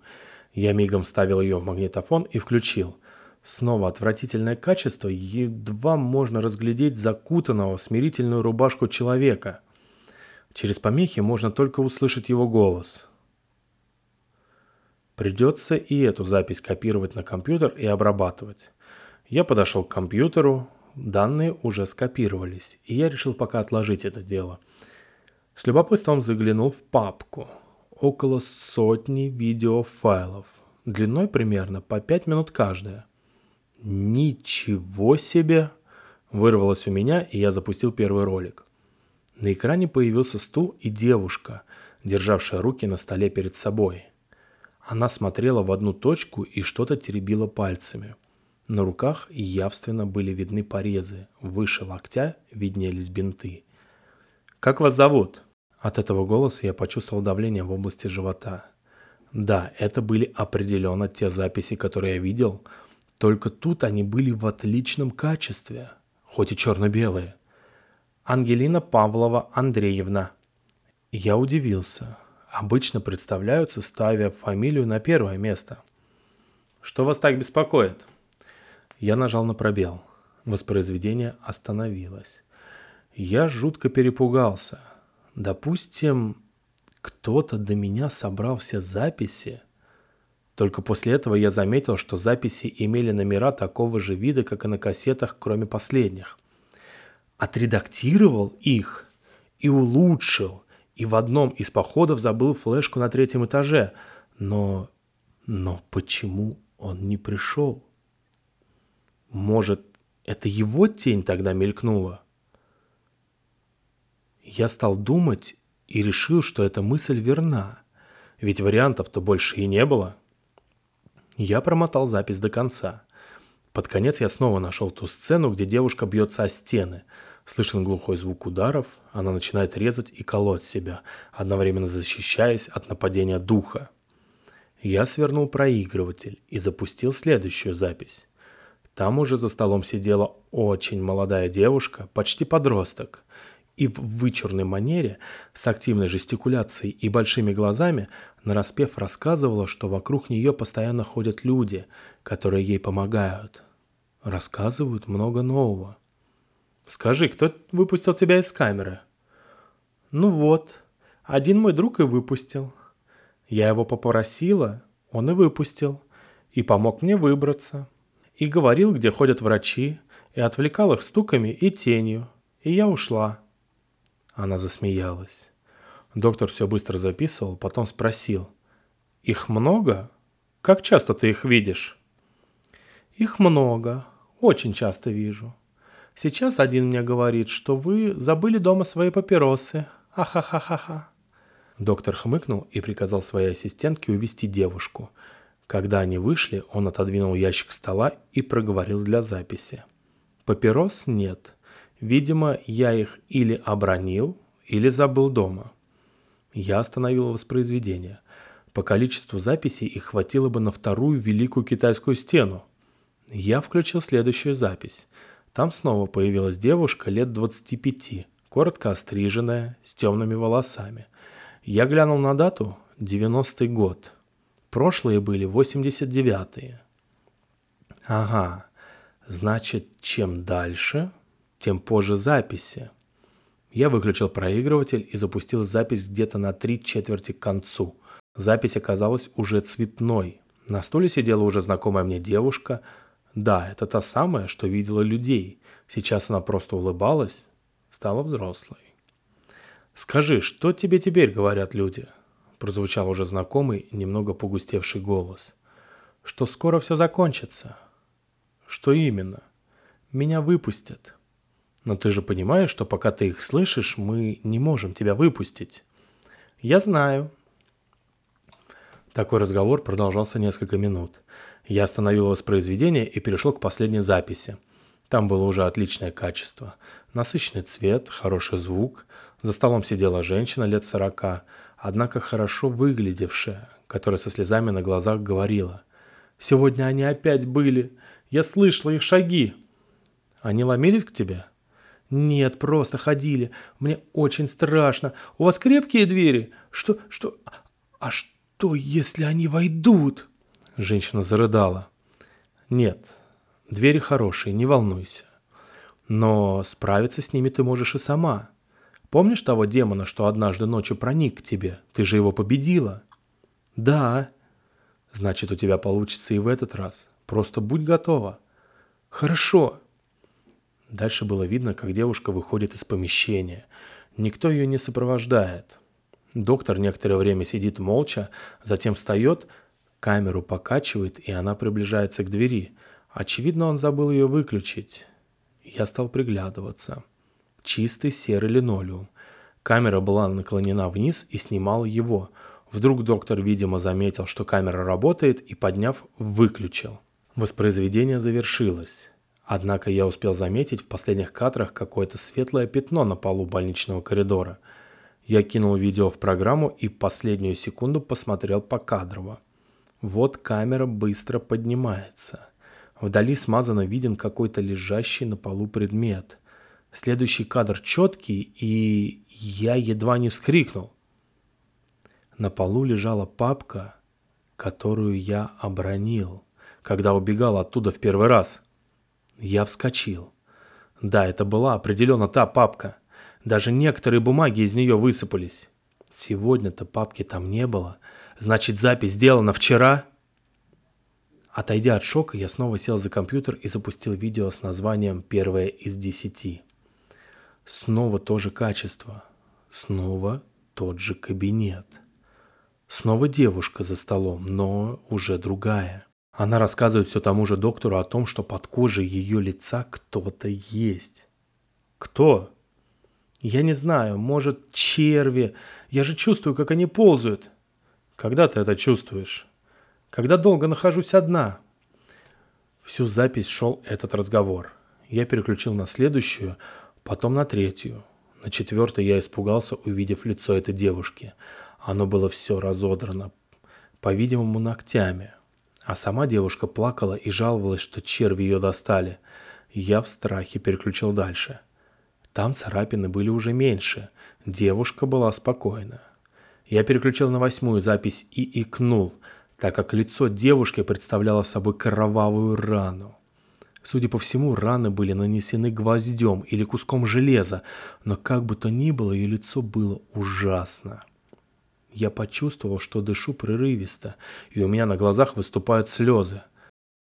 Я мигом вставил ее в магнитофон и включил. Снова отвратительное качество, едва можно разглядеть закутанного в смирительную рубашку человека. Через помехи можно только услышать его голос – Придется и эту запись копировать на компьютер и обрабатывать. Я подошел к компьютеру, данные уже скопировались, и я решил пока отложить это дело. С любопытством заглянул в папку. Около сотни видеофайлов, длиной примерно по 5 минут каждая. Ничего себе! Вырвалось у меня, и я запустил первый ролик. На экране появился стул и девушка, державшая руки на столе перед собой. Она смотрела в одну точку и что-то теребила пальцами. На руках явственно были видны порезы, выше локтя виднелись бинты. «Как вас зовут?» От этого голоса я почувствовал давление в области живота. Да, это были определенно те записи, которые я видел, только тут они были в отличном качестве, хоть и черно-белые. Ангелина Павлова Андреевна. Я удивился обычно представляются, ставя фамилию на первое место. Что вас так беспокоит? Я нажал на пробел. Воспроизведение остановилось. Я жутко перепугался. Допустим, кто-то до меня собрал все записи. Только после этого я заметил, что записи имели номера такого же вида, как и на кассетах, кроме последних. Отредактировал их и улучшил, и в одном из походов забыл флешку на третьем этаже. Но... но почему он не пришел? Может, это его тень тогда мелькнула? Я стал думать и решил, что эта мысль верна. Ведь вариантов-то больше и не было. Я промотал запись до конца. Под конец я снова нашел ту сцену, где девушка бьется о стены – Слышен глухой звук ударов, она начинает резать и колоть себя, одновременно защищаясь от нападения духа. Я свернул проигрыватель и запустил следующую запись. Там уже за столом сидела очень молодая девушка, почти подросток, и в вычурной манере, с активной жестикуляцией и большими глазами, нараспев рассказывала, что вокруг нее постоянно ходят люди, которые ей помогают. Рассказывают много нового. Скажи, кто выпустил тебя из камеры? Ну вот, один мой друг и выпустил. Я его попросила, он и выпустил. И помог мне выбраться. И говорил, где ходят врачи, и отвлекал их стуками и тенью. И я ушла. Она засмеялась. Доктор все быстро записывал, потом спросил. «Их много? Как часто ты их видишь?» «Их много. Очень часто вижу. Сейчас один мне говорит, что вы забыли дома свои папиросы. Ахахахаха». Доктор хмыкнул и приказал своей ассистентке увести девушку. Когда они вышли, он отодвинул ящик стола и проговорил для записи. «Папирос нет. Видимо, я их или обронил, или забыл дома». Я остановил воспроизведение. По количеству записей их хватило бы на вторую Великую Китайскую стену. Я включил следующую запись. Там снова появилась девушка лет 25, коротко остриженная, с темными волосами. Я глянул на дату – 90-й год. Прошлые были 89-е. Ага, значит, чем дальше, тем позже записи. Я выключил проигрыватель и запустил запись где-то на три четверти к концу. Запись оказалась уже цветной. На стуле сидела уже знакомая мне девушка. Да, это та самая, что видела людей. Сейчас она просто улыбалась, стала взрослой. «Скажи, что тебе теперь говорят люди?» Прозвучал уже знакомый, немного погустевший голос. «Что скоро все закончится». «Что именно?» «Меня выпустят». Но ты же понимаешь, что пока ты их слышишь, мы не можем тебя выпустить. Я знаю. Такой разговор продолжался несколько минут. Я остановил воспроизведение и перешел к последней записи. Там было уже отличное качество. Насыщенный цвет, хороший звук. За столом сидела женщина лет сорока, однако хорошо выглядевшая, которая со слезами на глазах говорила. «Сегодня они опять были. Я слышала их шаги». «Они ломились к тебе?» «Нет, просто ходили. Мне очень страшно. У вас крепкие двери? Что, что... А что, если они войдут?» Женщина зарыдала. «Нет, двери хорошие, не волнуйся. Но справиться с ними ты можешь и сама. Помнишь того демона, что однажды ночью проник к тебе? Ты же его победила?» «Да». «Значит, у тебя получится и в этот раз. Просто будь готова». «Хорошо», Дальше было видно, как девушка выходит из помещения. Никто ее не сопровождает. Доктор некоторое время сидит молча, затем встает, камеру покачивает, и она приближается к двери. Очевидно, он забыл ее выключить. Я стал приглядываться. Чистый серый линолеум. Камера была наклонена вниз и снимала его. Вдруг доктор, видимо, заметил, что камера работает и, подняв, выключил. Воспроизведение завершилось. Однако я успел заметить в последних кадрах какое-то светлое пятно на полу больничного коридора. Я кинул видео в программу и последнюю секунду посмотрел по покадрово. Вот камера быстро поднимается. Вдали смазанно виден какой-то лежащий на полу предмет. Следующий кадр четкий, и я едва не вскрикнул. На полу лежала папка, которую я обронил, когда убегал оттуда в первый раз – я вскочил. Да, это была определенно та папка. Даже некоторые бумаги из нее высыпались. Сегодня-то папки там не было. Значит, запись сделана вчера? Отойдя от шока, я снова сел за компьютер и запустил видео с названием «Первое из десяти». Снова то же качество. Снова тот же кабинет. Снова девушка за столом, но уже другая. Она рассказывает все тому же доктору о том, что под кожей ее лица кто-то есть. Кто? Я не знаю, может, черви. Я же чувствую, как они ползают. Когда ты это чувствуешь? Когда долго нахожусь одна. Всю запись шел этот разговор. Я переключил на следующую, потом на третью. На четвертой я испугался, увидев лицо этой девушки. Оно было все разодрано, по-видимому, ногтями. А сама девушка плакала и жаловалась, что черви ее достали. Я в страхе переключил дальше. Там царапины были уже меньше. Девушка была спокойна. Я переключил на восьмую запись и икнул, так как лицо девушки представляло собой кровавую рану. Судя по всему, раны были нанесены гвоздем или куском железа, но как бы то ни было, ее лицо было ужасно. Я почувствовал, что дышу прерывисто, и у меня на глазах выступают слезы.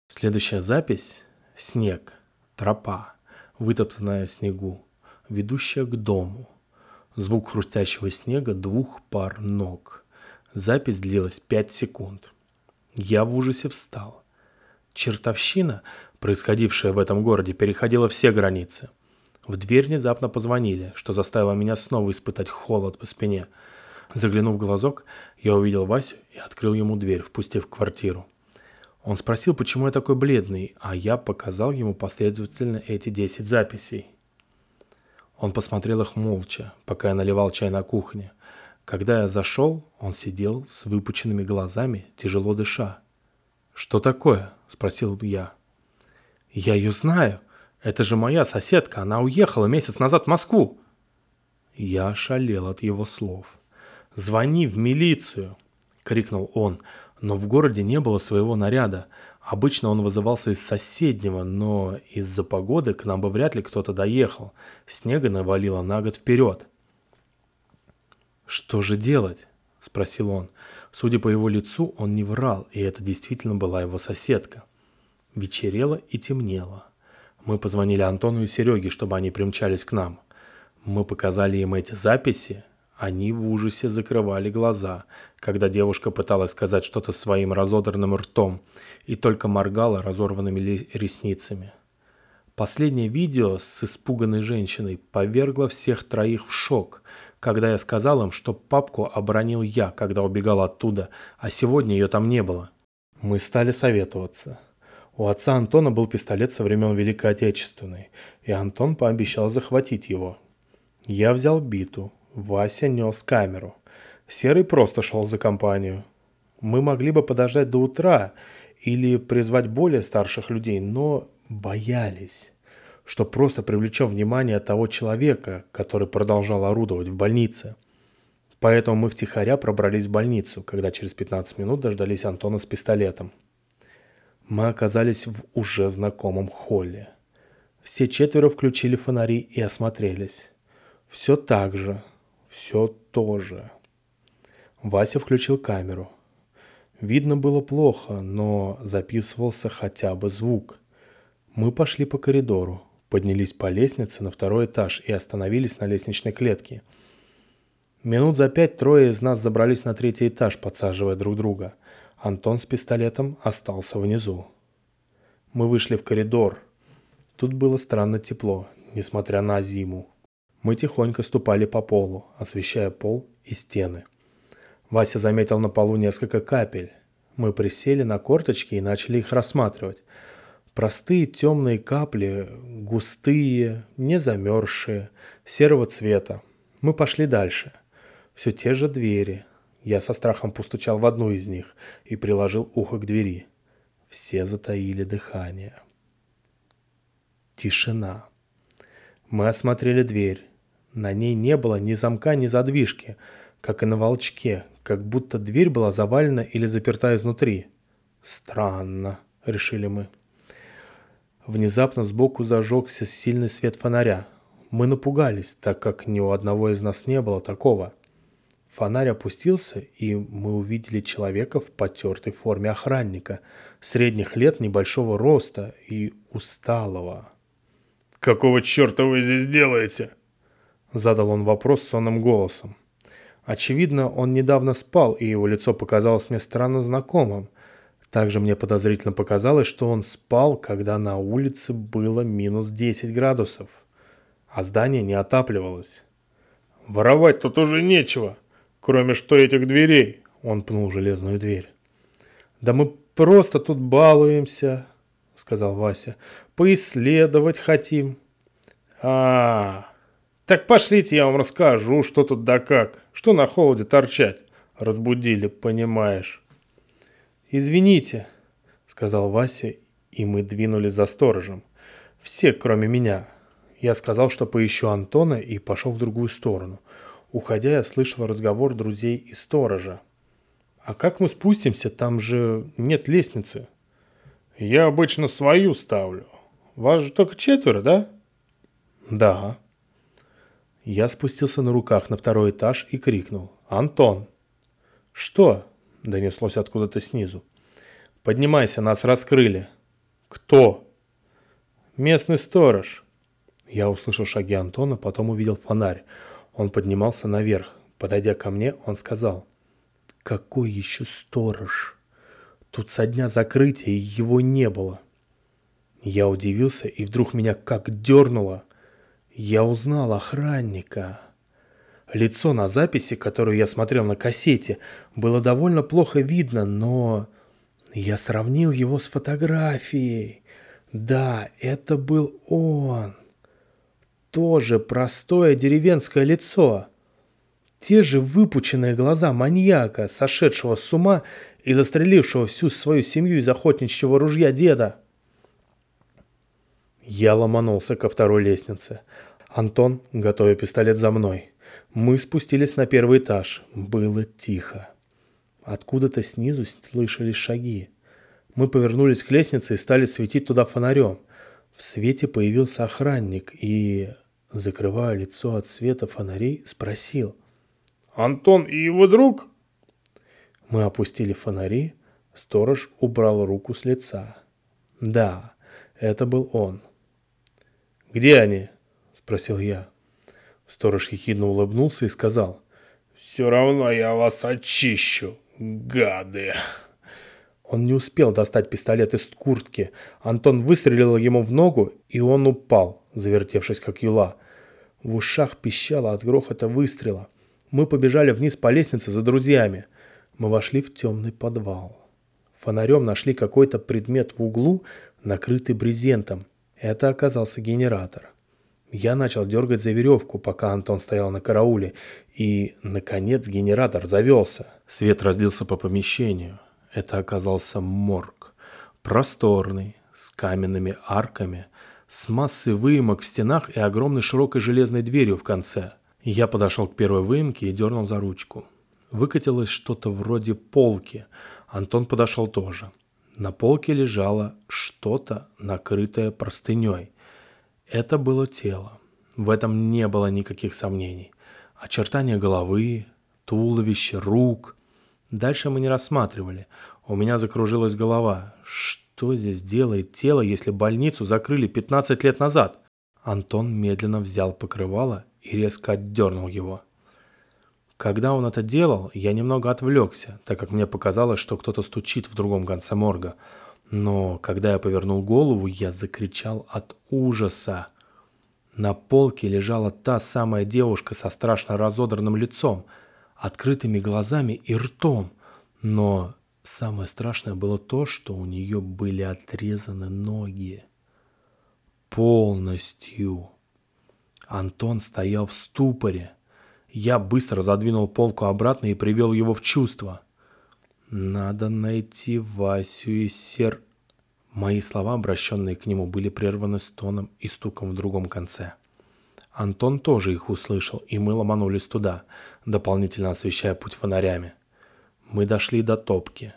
Следующая запись – снег, тропа, вытоптанная в снегу, ведущая к дому. Звук хрустящего снега двух пар ног. Запись длилась пять секунд. Я в ужасе встал. Чертовщина, происходившая в этом городе, переходила все границы. В дверь внезапно позвонили, что заставило меня снова испытать холод по спине. Заглянув в глазок, я увидел Васю и открыл ему дверь, впустив в квартиру. Он спросил, почему я такой бледный, а я показал ему последовательно эти 10 записей. Он посмотрел их молча, пока я наливал чай на кухне. Когда я зашел, он сидел с выпученными глазами, тяжело дыша. «Что такое?» – спросил я. «Я ее знаю. Это же моя соседка. Она уехала месяц назад в Москву». Я ошалел от его слов. «Звони в милицию!» – крикнул он – но в городе не было своего наряда. Обычно он вызывался из соседнего, но из-за погоды к нам бы вряд ли кто-то доехал. Снега навалило на год вперед. «Что же делать?» – спросил он. Судя по его лицу, он не врал, и это действительно была его соседка. Вечерело и темнело. Мы позвонили Антону и Сереге, чтобы они примчались к нам. Мы показали им эти записи, они в ужасе закрывали глаза, когда девушка пыталась сказать что-то своим разодранным ртом и только моргала разорванными ресницами. Последнее видео с испуганной женщиной повергло всех троих в шок, когда я сказал им, что папку оборонил я, когда убегал оттуда, а сегодня ее там не было. Мы стали советоваться. У отца Антона был пистолет со времен Великой Отечественной, и Антон пообещал захватить его. Я взял биту, Вася нес камеру. Серый просто шел за компанию. Мы могли бы подождать до утра или призвать более старших людей, но боялись, что просто привлечем внимание того человека, который продолжал орудовать в больнице. Поэтому мы втихаря пробрались в больницу, когда через 15 минут дождались Антона с пистолетом. Мы оказались в уже знакомом холле. Все четверо включили фонари и осмотрелись. Все так же, все то же. Вася включил камеру. Видно было плохо, но записывался хотя бы звук. Мы пошли по коридору, поднялись по лестнице на второй этаж и остановились на лестничной клетке. Минут за пять трое из нас забрались на третий этаж, подсаживая друг друга. Антон с пистолетом остался внизу. Мы вышли в коридор. Тут было странно тепло, несмотря на зиму. Мы тихонько ступали по полу, освещая пол и стены. Вася заметил на полу несколько капель. Мы присели на корточки и начали их рассматривать. Простые темные капли, густые, не замерзшие, серого цвета. Мы пошли дальше. Все те же двери. Я со страхом постучал в одну из них и приложил ухо к двери. Все затаили дыхание. Тишина. Мы осмотрели дверь. На ней не было ни замка, ни задвижки, как и на волчке, как будто дверь была завалена или заперта изнутри. «Странно», — решили мы. Внезапно сбоку зажегся сильный свет фонаря. Мы напугались, так как ни у одного из нас не было такого. Фонарь опустился, и мы увидели человека в потертой форме охранника, средних лет, небольшого роста и усталого. «Какого черта вы здесь делаете?» Задал он вопрос сонным голосом. Очевидно, он недавно спал, и его лицо показалось мне странно знакомым. Также мне подозрительно показалось, что он спал, когда на улице было минус 10 градусов, а здание не отапливалось. «Воровать тут уже нечего, кроме что этих дверей», — он пнул железную дверь. «Да мы просто тут балуемся», — сказал Вася. «Поисследовать хотим». «А-а-а!» «Так пошлите, я вам расскажу, что тут да как. Что на холоде торчать?» Разбудили, понимаешь. «Извините», — сказал Вася, и мы двинулись за сторожем. Все, кроме меня. Я сказал, что поищу Антона и пошел в другую сторону. Уходя, я слышал разговор друзей и сторожа. «А как мы спустимся? Там же нет лестницы». «Я обычно свою ставлю. Вас же только четверо, да?» «Да», я спустился на руках на второй этаж и крикнул. «Антон!» «Что?» – донеслось откуда-то снизу. «Поднимайся, нас раскрыли!» Кто? Местный сторож. Я услышал шаги Антона, потом увидел фонарь. Он поднимался наверх. Подойдя ко мне, он сказал, «Какой еще сторож? Тут со дня закрытия его не было». Я удивился, и вдруг меня как дернуло. Я узнал охранника. Лицо на записи, которую я смотрел на кассете, было довольно плохо видно, но я сравнил его с фотографией. Да, это был он. Тоже простое деревенское лицо. Те же выпученные глаза маньяка, сошедшего с ума и застрелившего всю свою семью из охотничьего ружья деда. Я ломанулся ко второй лестнице. Антон, готовя пистолет за мной. Мы спустились на первый этаж. Было тихо. Откуда-то снизу слышались шаги. Мы повернулись к лестнице и стали светить туда фонарем. В свете появился охранник и, закрывая лицо от света фонарей, спросил. «Антон и его друг?» Мы опустили фонари. Сторож убрал руку с лица. Да, это был он. «Где они?» – спросил я. Сторож ехидно улыбнулся и сказал. «Все равно я вас очищу, гады!» Он не успел достать пистолет из куртки. Антон выстрелил ему в ногу, и он упал, завертевшись как юла. В ушах пищало от грохота выстрела. Мы побежали вниз по лестнице за друзьями. Мы вошли в темный подвал. Фонарем нашли какой-то предмет в углу, накрытый брезентом. Это оказался генератор. Я начал дергать за веревку, пока Антон стоял на карауле, и, наконец, генератор завелся. Свет разлился по помещению. Это оказался морг. Просторный, с каменными арками, с массой выемок в стенах и огромной широкой железной дверью в конце. Я подошел к первой выемке и дернул за ручку. Выкатилось что-то вроде полки. Антон подошел тоже. На полке лежало что-то, накрытое простыней. Это было тело. В этом не было никаких сомнений. Очертания головы, туловища, рук. Дальше мы не рассматривали. У меня закружилась голова. Что здесь делает тело, если больницу закрыли 15 лет назад? Антон медленно взял покрывало и резко отдернул его. Когда он это делал, я немного отвлекся, так как мне показалось, что кто-то стучит в другом конце морга. Но когда я повернул голову, я закричал от ужаса. На полке лежала та самая девушка со страшно разодранным лицом, открытыми глазами и ртом. Но самое страшное было то, что у нее были отрезаны ноги. Полностью. Антон стоял в ступоре. Я быстро задвинул полку обратно и привел его в чувство. «Надо найти Васю и Сер...» Мои слова, обращенные к нему, были прерваны стоном и стуком в другом конце. Антон тоже их услышал, и мы ломанулись туда, дополнительно освещая путь фонарями. Мы дошли до топки.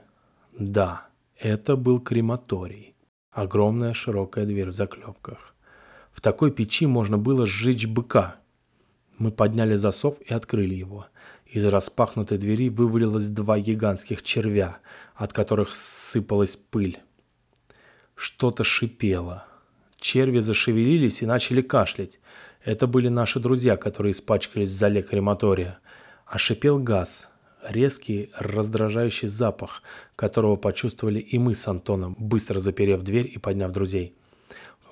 Да, это был крематорий. Огромная широкая дверь в заклепках. В такой печи можно было сжечь быка – мы подняли засов и открыли его. Из распахнутой двери вывалилось два гигантских червя, от которых сыпалась пыль. Что-то шипело. Черви зашевелились и начали кашлять. Это были наши друзья, которые испачкались в зале крематория. А шипел газ. Резкий, раздражающий запах, которого почувствовали и мы с Антоном, быстро заперев дверь и подняв друзей.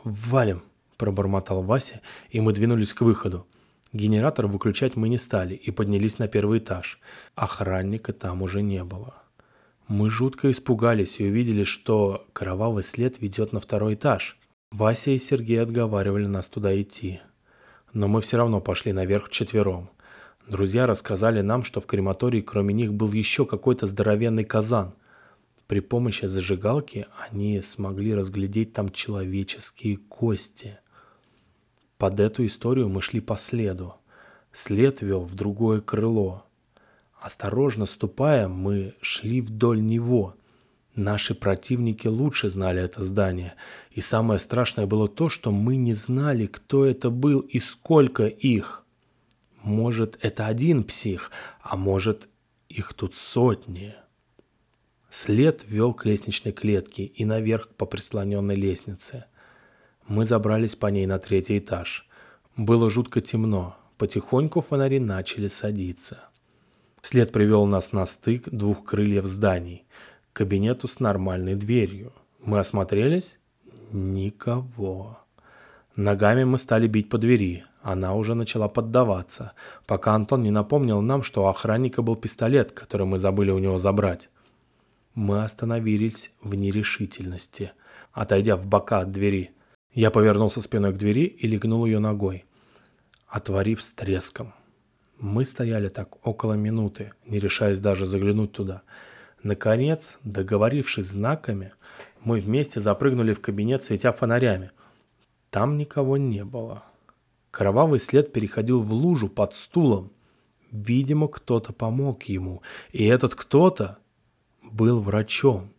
«Валим!» – пробормотал Вася, и мы двинулись к выходу. Генератор выключать мы не стали и поднялись на первый этаж. Охранника там уже не было. Мы жутко испугались и увидели, что кровавый след ведет на второй этаж. Вася и Сергей отговаривали нас туда идти. Но мы все равно пошли наверх четвером. Друзья рассказали нам, что в крематории кроме них был еще какой-то здоровенный казан. При помощи зажигалки они смогли разглядеть там человеческие кости – под эту историю мы шли по следу. След вел в другое крыло. Осторожно ступая, мы шли вдоль него. Наши противники лучше знали это здание. И самое страшное было то, что мы не знали, кто это был и сколько их. Может, это один псих, а может, их тут сотни. След вел к лестничной клетке и наверх по прислоненной лестнице. Мы забрались по ней на третий этаж. Было жутко темно. Потихоньку фонари начали садиться. След привел нас на стык двух крыльев зданий, к кабинету с нормальной дверью. Мы осмотрелись? Никого. Ногами мы стали бить по двери. Она уже начала поддаваться, пока Антон не напомнил нам, что у охранника был пистолет, который мы забыли у него забрать. Мы остановились в нерешительности, отойдя в бока от двери. Я повернулся спиной к двери и легнул ее ногой, отворив с треском. Мы стояли так около минуты, не решаясь даже заглянуть туда. Наконец, договорившись знаками, мы вместе запрыгнули в кабинет, светя фонарями. Там никого не было. Кровавый след переходил в лужу под стулом. Видимо, кто-то помог ему, и этот кто-то был врачом.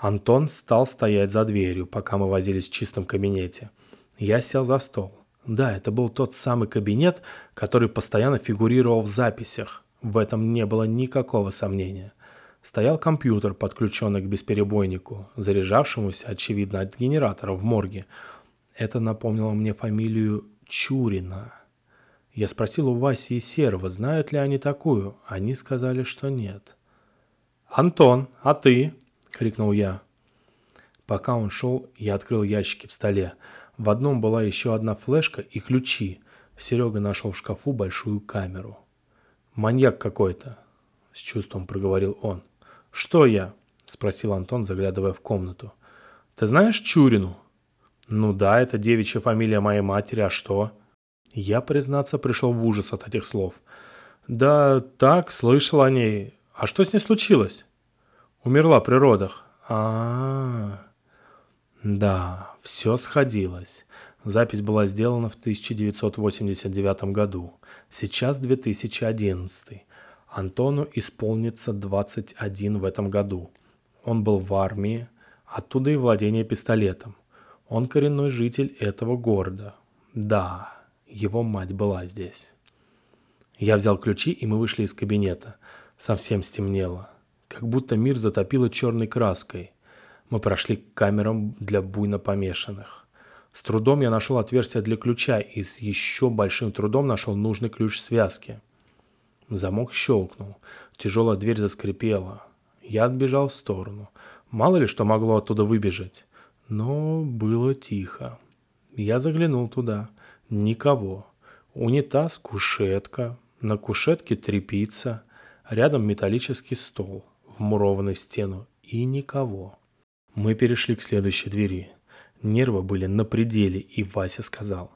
Антон стал стоять за дверью, пока мы возились в чистом кабинете. Я сел за стол. Да, это был тот самый кабинет, который постоянно фигурировал в записях. В этом не было никакого сомнения. Стоял компьютер, подключенный к бесперебойнику, заряжавшемуся, очевидно, от генератора в морге. Это напомнило мне фамилию Чурина. Я спросил у Васи и Серова, знают ли они такую. Они сказали, что нет. «Антон, а ты?» — крикнул я. Пока он шел, я открыл ящики в столе. В одном была еще одна флешка и ключи. Серега нашел в шкафу большую камеру. «Маньяк какой-то», — с чувством проговорил он. «Что я?» — спросил Антон, заглядывая в комнату. «Ты знаешь Чурину?» «Ну да, это девичья фамилия моей матери, а что?» Я, признаться, пришел в ужас от этих слов. «Да так, слышал о ней. А что с ней случилось? Умерла при родах. А. Да, все сходилось. Запись была сделана в 1989 году. Сейчас 2011. Антону исполнится 21 в этом году. Он был в армии, оттуда и владение пистолетом. Он коренной житель этого города. Да, его мать была здесь. Я взял ключи, и мы вышли из кабинета. Совсем стемнело. Как будто мир затопило черной краской. Мы прошли к камерам для буйно помешанных. С трудом я нашел отверстие для ключа и с еще большим трудом нашел нужный ключ в связке. Замок щелкнул. Тяжелая дверь заскрипела. Я отбежал в сторону. Мало ли что могло оттуда выбежать. Но было тихо. Я заглянул туда. Никого. Унитаз, кушетка. На кушетке трепица. Рядом металлический стол, вмурованный в стену, и никого. Мы перешли к следующей двери. Нервы были на пределе, и Вася сказал.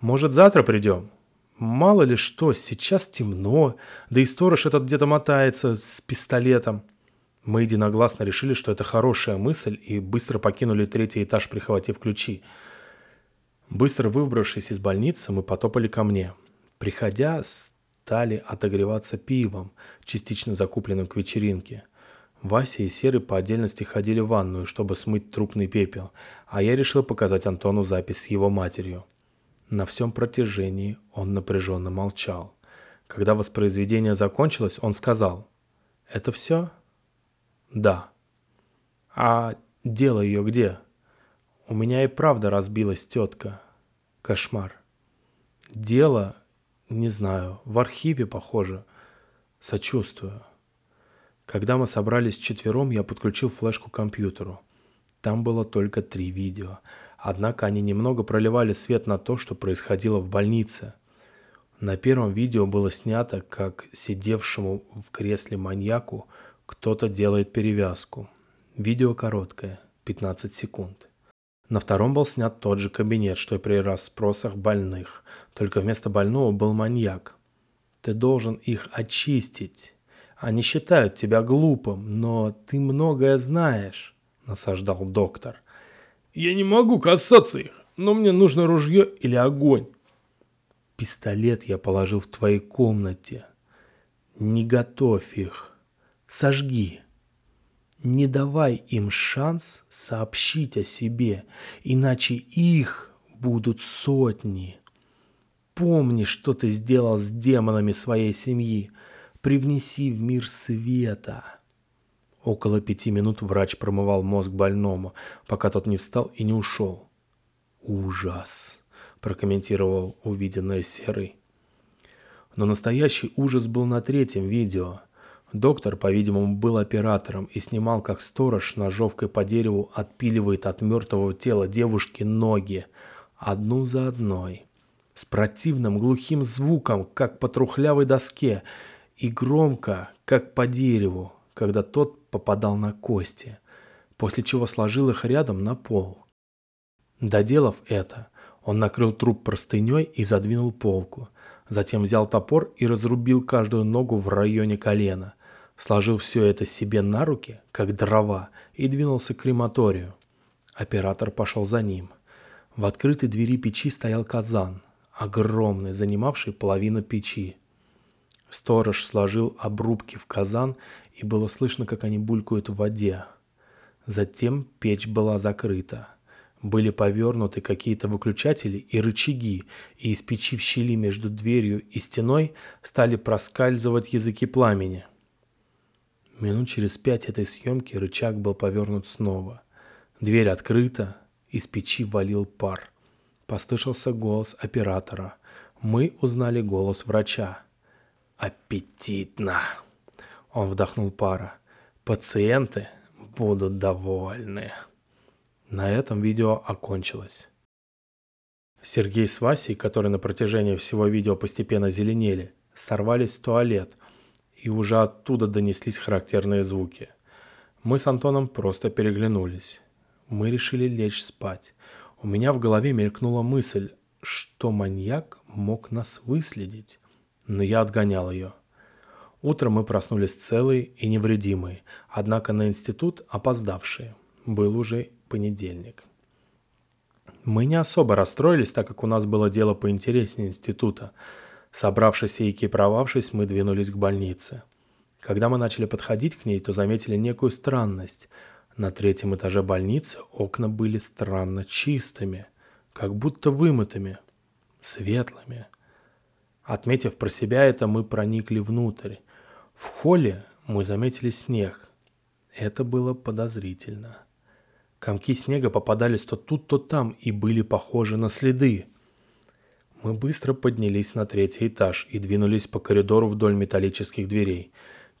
«Может, завтра придем?» «Мало ли что, сейчас темно, да и сторож этот где-то мотается с пистолетом». Мы единогласно решили, что это хорошая мысль, и быстро покинули третий этаж, прихватив ключи. Быстро выбравшись из больницы, мы потопали ко мне. Приходя, стали отогреваться пивом, частично закупленным к вечеринке. Вася и Серый по отдельности ходили в ванную, чтобы смыть трупный пепел, а я решил показать Антону запись с его матерью. На всем протяжении он напряженно молчал. Когда воспроизведение закончилось, он сказал «Это все?» «Да». «А дело ее где?» «У меня и правда разбилась тетка. Кошмар». «Дело не знаю, в архиве, похоже. Сочувствую. Когда мы собрались четвером, я подключил флешку к компьютеру. Там было только три видео. Однако они немного проливали свет на то, что происходило в больнице. На первом видео было снято, как сидевшему в кресле маньяку кто-то делает перевязку. Видео короткое, 15 секунд. На втором был снят тот же кабинет, что и при расспросах больных, только вместо больного был маньяк. Ты должен их очистить. Они считают тебя глупым, но ты многое знаешь, насаждал доктор. Я не могу касаться их, но мне нужно ружье или огонь. Пистолет я положил в твоей комнате. Не готовь их. Сожги. Не давай им шанс сообщить о себе, иначе их будут сотни. Помни, что ты сделал с демонами своей семьи. Привнеси в мир света. Около пяти минут врач промывал мозг больному, пока тот не встал и не ушел. «Ужас!» – прокомментировал увиденное Серый. Но настоящий ужас был на третьем видео. Доктор, по-видимому, был оператором и снимал, как сторож ножовкой по дереву отпиливает от мертвого тела девушки ноги, одну за одной, с противным глухим звуком, как по трухлявой доске, и громко, как по дереву, когда тот попадал на кости, после чего сложил их рядом на пол. Доделав это, он накрыл труп простыней и задвинул полку – Затем взял топор и разрубил каждую ногу в районе колена. Сложил все это себе на руки, как дрова, и двинулся к крематорию. Оператор пошел за ним. В открытой двери печи стоял казан, огромный, занимавший половину печи. Сторож сложил обрубки в казан, и было слышно, как они булькают в воде. Затем печь была закрыта. Были повернуты какие-то выключатели и рычаги, и из печи в щели между дверью и стеной стали проскальзывать языки пламени. Минут через пять этой съемки рычаг был повернут снова. Дверь открыта, из печи валил пар. Послышался голос оператора. Мы узнали голос врача. «Аппетитно!» Он вдохнул пара. «Пациенты будут довольны». На этом видео окончилось. Сергей с Васей, которые на протяжении всего видео постепенно зеленели, сорвались в туалет, и уже оттуда донеслись характерные звуки. Мы с Антоном просто переглянулись. Мы решили лечь спать. У меня в голове мелькнула мысль, что маньяк мог нас выследить, но я отгонял ее. Утром мы проснулись целые и невредимые, однако на институт опоздавшие. Был уже понедельник. Мы не особо расстроились, так как у нас было дело поинтереснее института. Собравшись и экипировавшись, мы двинулись к больнице. Когда мы начали подходить к ней, то заметили некую странность. На третьем этаже больницы окна были странно чистыми, как будто вымытыми, светлыми. Отметив про себя это, мы проникли внутрь. В холле мы заметили снег. Это было подозрительно. Комки снега попадались то тут, то там и были похожи на следы. Мы быстро поднялись на третий этаж и двинулись по коридору вдоль металлических дверей.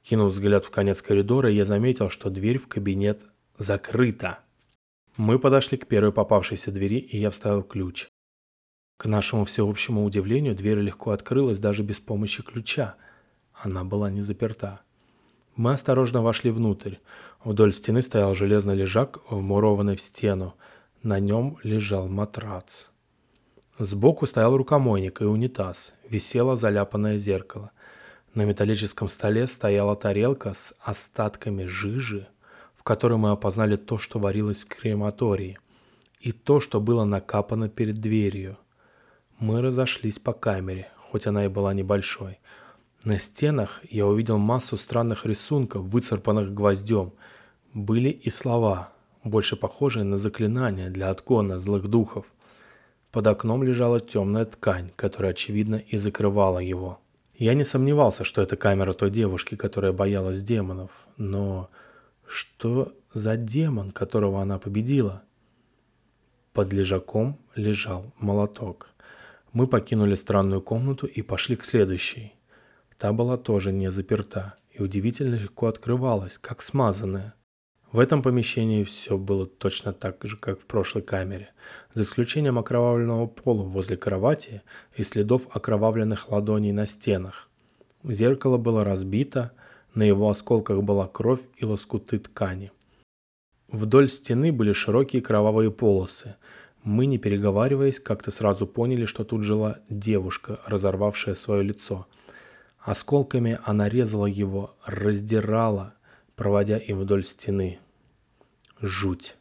Кинув взгляд в конец коридора, я заметил, что дверь в кабинет закрыта. Мы подошли к первой попавшейся двери, и я вставил ключ. К нашему всеобщему удивлению, дверь легко открылась даже без помощи ключа. Она была не заперта. Мы осторожно вошли внутрь. Вдоль стены стоял железный лежак, вмурованный в стену. На нем лежал матрац. Сбоку стоял рукомойник и унитаз. Висело заляпанное зеркало. На металлическом столе стояла тарелка с остатками жижи, в которой мы опознали то, что варилось в крематории, и то, что было накапано перед дверью. Мы разошлись по камере, хоть она и была небольшой. На стенах я увидел массу странных рисунков, выцарпанных гвоздем. Были и слова, больше похожие на заклинания для отгона злых духов. Под окном лежала темная ткань, которая, очевидно, и закрывала его. Я не сомневался, что это камера той девушки, которая боялась демонов. Но что за демон, которого она победила? Под лежаком лежал молоток. Мы покинули странную комнату и пошли к следующей. Та была тоже не заперта и удивительно легко открывалась, как смазанная. В этом помещении все было точно так же, как в прошлой камере, за исключением окровавленного пола возле кровати и следов окровавленных ладоней на стенах. Зеркало было разбито, на его осколках была кровь и лоскуты ткани. Вдоль стены были широкие кровавые полосы. Мы, не переговариваясь, как-то сразу поняли, что тут жила девушка, разорвавшая свое лицо – Осколками она резала его, раздирала, проводя им вдоль стены. Жуть.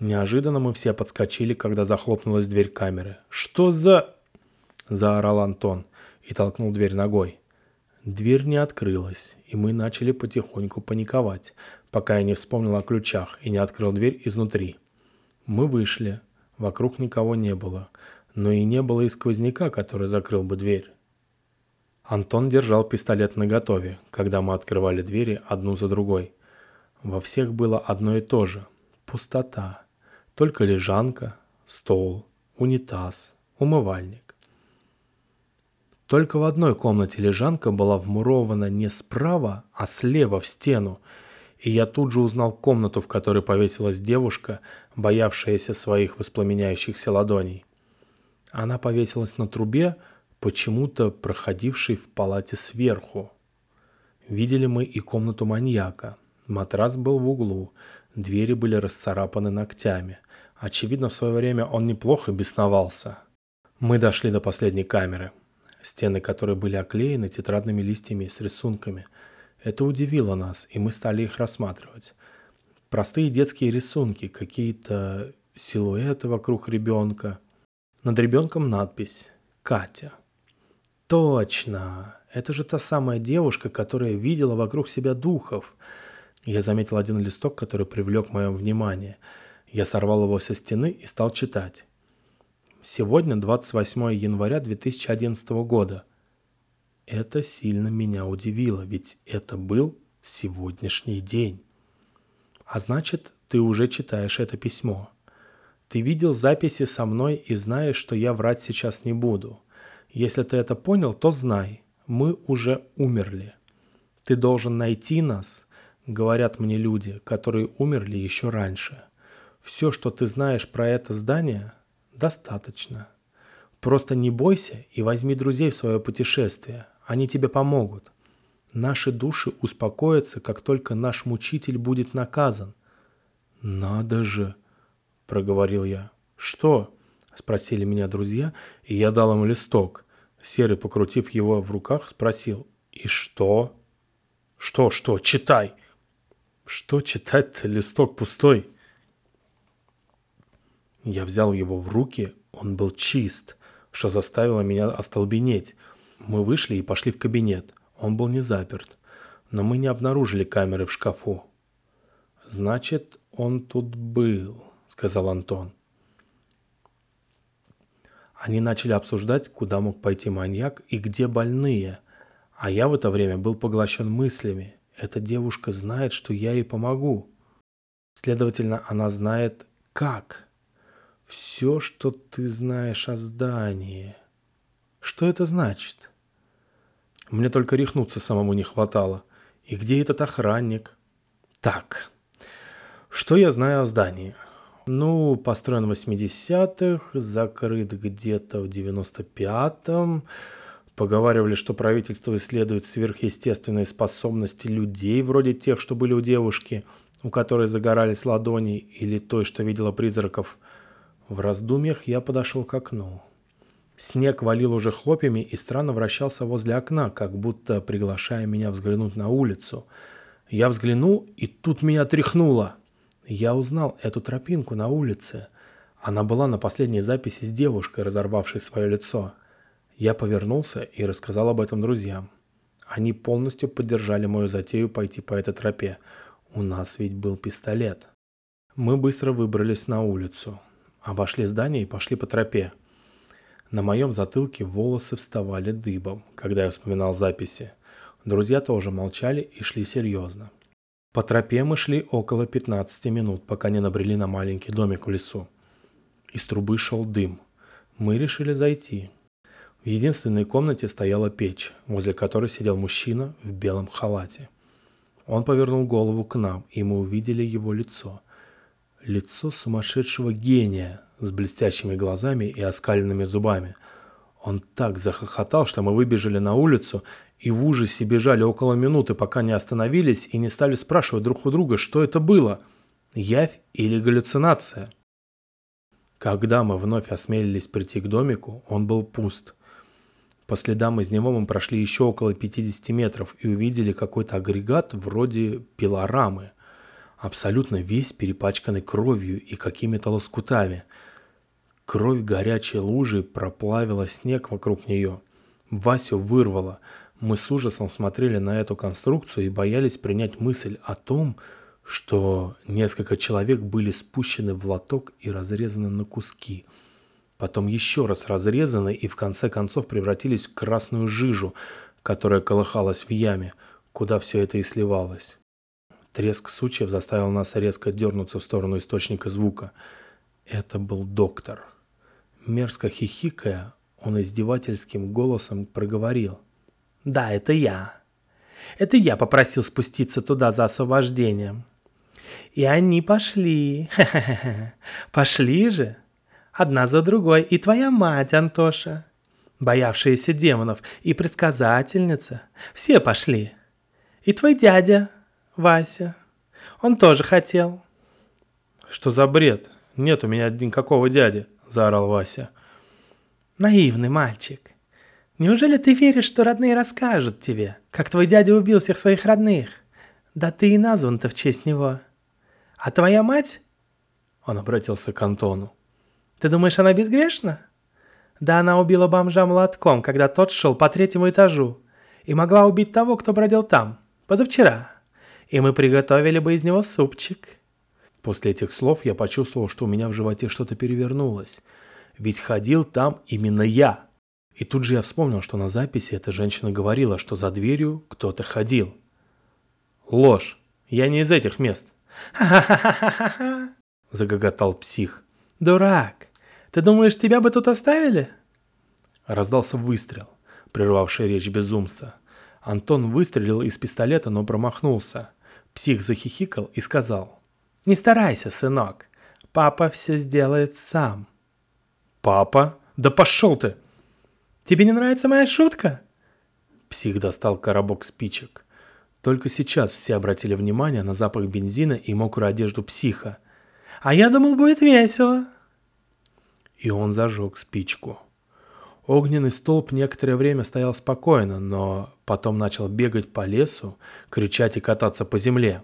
Неожиданно мы все подскочили, когда захлопнулась дверь камеры. «Что за...» – заорал Антон и толкнул дверь ногой. Дверь не открылась, и мы начали потихоньку паниковать, пока я не вспомнил о ключах и не открыл дверь изнутри. Мы вышли. Вокруг никого не было, но и не было и сквозняка, который закрыл бы дверь. Антон держал пистолет наготове, когда мы открывали двери одну за другой. Во всех было одно и то же – пустота. Только лежанка, стол, унитаз, умывальник. Только в одной комнате лежанка была вмурована не справа, а слева в стену, и я тут же узнал комнату, в которой повесилась девушка, боявшаяся своих воспламеняющихся ладоней. Она повесилась на трубе, почему-то проходившей в палате сверху. Видели мы и комнату маньяка. Матрас был в углу, двери были расцарапаны ногтями. Очевидно, в свое время он неплохо бесновался. Мы дошли до последней камеры, стены которой были оклеены тетрадными листьями с рисунками. Это удивило нас, и мы стали их рассматривать. Простые детские рисунки, какие-то силуэты вокруг ребенка. Над ребенком надпись «Катя». Точно! Это же та самая девушка, которая видела вокруг себя духов. Я заметил один листок, который привлек мое внимание. Я сорвал его со стены и стал читать. Сегодня 28 января 2011 года. Это сильно меня удивило, ведь это был сегодняшний день. А значит, ты уже читаешь это письмо. Ты видел записи со мной и знаешь, что я врать сейчас не буду. Если ты это понял, то знай, мы уже умерли. Ты должен найти нас, говорят мне люди, которые умерли еще раньше. Все, что ты знаешь про это здание, достаточно. Просто не бойся и возьми друзей в свое путешествие. Они тебе помогут. Наши души успокоятся, как только наш мучитель будет наказан. «Надо же!» – проговорил я. «Что?» – спросили меня друзья, и я дал им листок. Серый, покрутив его в руках, спросил. «И что?» «Что, что? Читай!» «Что читать-то? Листок пустой!» Я взял его в руки, он был чист, что заставило меня остолбенеть. Мы вышли и пошли в кабинет. Он был не заперт, но мы не обнаружили камеры в шкафу. «Значит, он тут был», — сказал Антон. Они начали обсуждать, куда мог пойти маньяк и где больные. А я в это время был поглощен мыслями. Эта девушка знает, что я ей помогу. Следовательно, она знает, как. Все, что ты знаешь о здании. Что это значит? Мне только рехнуться самому не хватало. И где этот охранник? Так, что я знаю о здании? Ну, построен в 80-х, закрыт где-то в 95-м. Поговаривали, что правительство исследует сверхъестественные способности людей, вроде тех, что были у девушки, у которой загорались ладони, или той, что видела призраков. В раздумьях я подошел к окну. Снег валил уже хлопьями и странно вращался возле окна, как будто приглашая меня взглянуть на улицу. Я взглянул, и тут меня тряхнуло. Я узнал эту тропинку на улице. Она была на последней записи с девушкой, разорвавшей свое лицо. Я повернулся и рассказал об этом друзьям. Они полностью поддержали мою затею пойти по этой тропе. У нас ведь был пистолет. Мы быстро выбрались на улицу. Обошли здание и пошли по тропе. На моем затылке волосы вставали дыбом, когда я вспоминал записи. Друзья тоже молчали и шли серьезно. По тропе мы шли около 15 минут, пока не набрели на маленький домик в лесу. Из трубы шел дым. Мы решили зайти. В единственной комнате стояла печь, возле которой сидел мужчина в белом халате. Он повернул голову к нам, и мы увидели его лицо. Лицо сумасшедшего гения с блестящими глазами и оскаленными зубами. Он так захохотал, что мы выбежали на улицу и в ужасе бежали около минуты, пока не остановились и не стали спрашивать друг у друга, что это было – явь или галлюцинация. Когда мы вновь осмелились прийти к домику, он был пуст. По следам из него мы прошли еще около 50 метров и увидели какой-то агрегат вроде пилорамы, абсолютно весь перепачканный кровью и какими-то лоскутами. Кровь горячей лужей проплавила снег вокруг нее. Васю вырвало – мы с ужасом смотрели на эту конструкцию и боялись принять мысль о том, что несколько человек были спущены в лоток и разрезаны на куски. Потом еще раз разрезаны и в конце концов превратились в красную жижу, которая колыхалась в яме, куда все это и сливалось. Треск сучьев заставил нас резко дернуться в сторону источника звука. Это был доктор. Мерзко хихикая, он издевательским голосом проговорил. «Да, это я. Это я попросил спуститься туда за освобождением. И они пошли. Пошли же. Одна за другой. И твоя мать, Антоша. Боявшаяся демонов. И предсказательница. Все пошли. И твой дядя, Вася. Он тоже хотел. Что за бред? Нет у меня никакого дяди, заорал Вася. Наивный мальчик. Неужели ты веришь, что родные расскажут тебе, как твой дядя убил всех своих родных? Да ты и назван-то в честь него. А твоя мать? Он обратился к Антону. Ты думаешь, она безгрешна? Да она убила бомжа молотком, когда тот шел по третьему этажу. И могла убить того, кто бродил там, позавчера. И мы приготовили бы из него супчик. После этих слов я почувствовал, что у меня в животе что-то перевернулось. Ведь ходил там именно я. И тут же я вспомнил, что на записи эта женщина говорила, что за дверью кто-то ходил. Ложь. Я не из этих мест. «Ха-ха-ха-ха-ха!» – загоготал псих. «Дурак! Ты думаешь, тебя бы тут оставили?» Раздался выстрел, прервавший речь безумца. Антон выстрелил из пистолета, но промахнулся. Псих захихикал и сказал. «Не старайся, сынок. Папа все сделает сам». «Папа? Да пошел ты!» Тебе не нравится моя шутка?» Псих достал коробок спичек. Только сейчас все обратили внимание на запах бензина и мокрую одежду психа. «А я думал, будет весело!» И он зажег спичку. Огненный столб некоторое время стоял спокойно, но потом начал бегать по лесу, кричать и кататься по земле.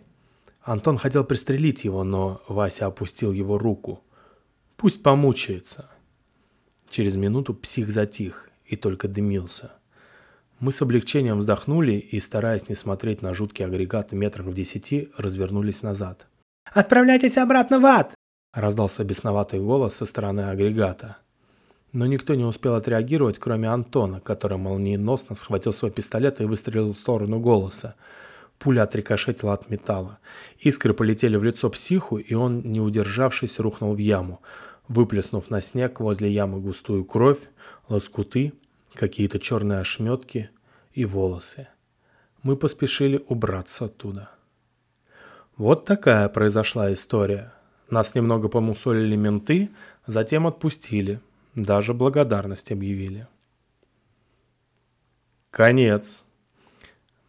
Антон хотел пристрелить его, но Вася опустил его руку. Пусть помучается. Через минуту псих затих, и только дымился. Мы с облегчением вздохнули и, стараясь не смотреть на жуткий агрегат метрах в десяти, развернулись назад. «Отправляйтесь обратно в ад!» – раздался бесноватый голос со стороны агрегата. Но никто не успел отреагировать, кроме Антона, который молниеносно схватил свой пистолет и выстрелил в сторону голоса. Пуля отрикошетила от металла. Искры полетели в лицо психу, и он, не удержавшись, рухнул в яму, выплеснув на снег возле ямы густую кровь, лоскуты, какие-то черные ошметки и волосы. Мы поспешили убраться оттуда. Вот такая произошла история. Нас немного помусолили менты, затем отпустили, даже благодарность объявили. Конец.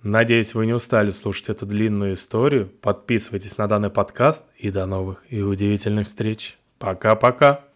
Надеюсь, вы не устали слушать эту длинную историю. Подписывайтесь на данный подкаст и до новых и удивительных встреч. Пока-пока.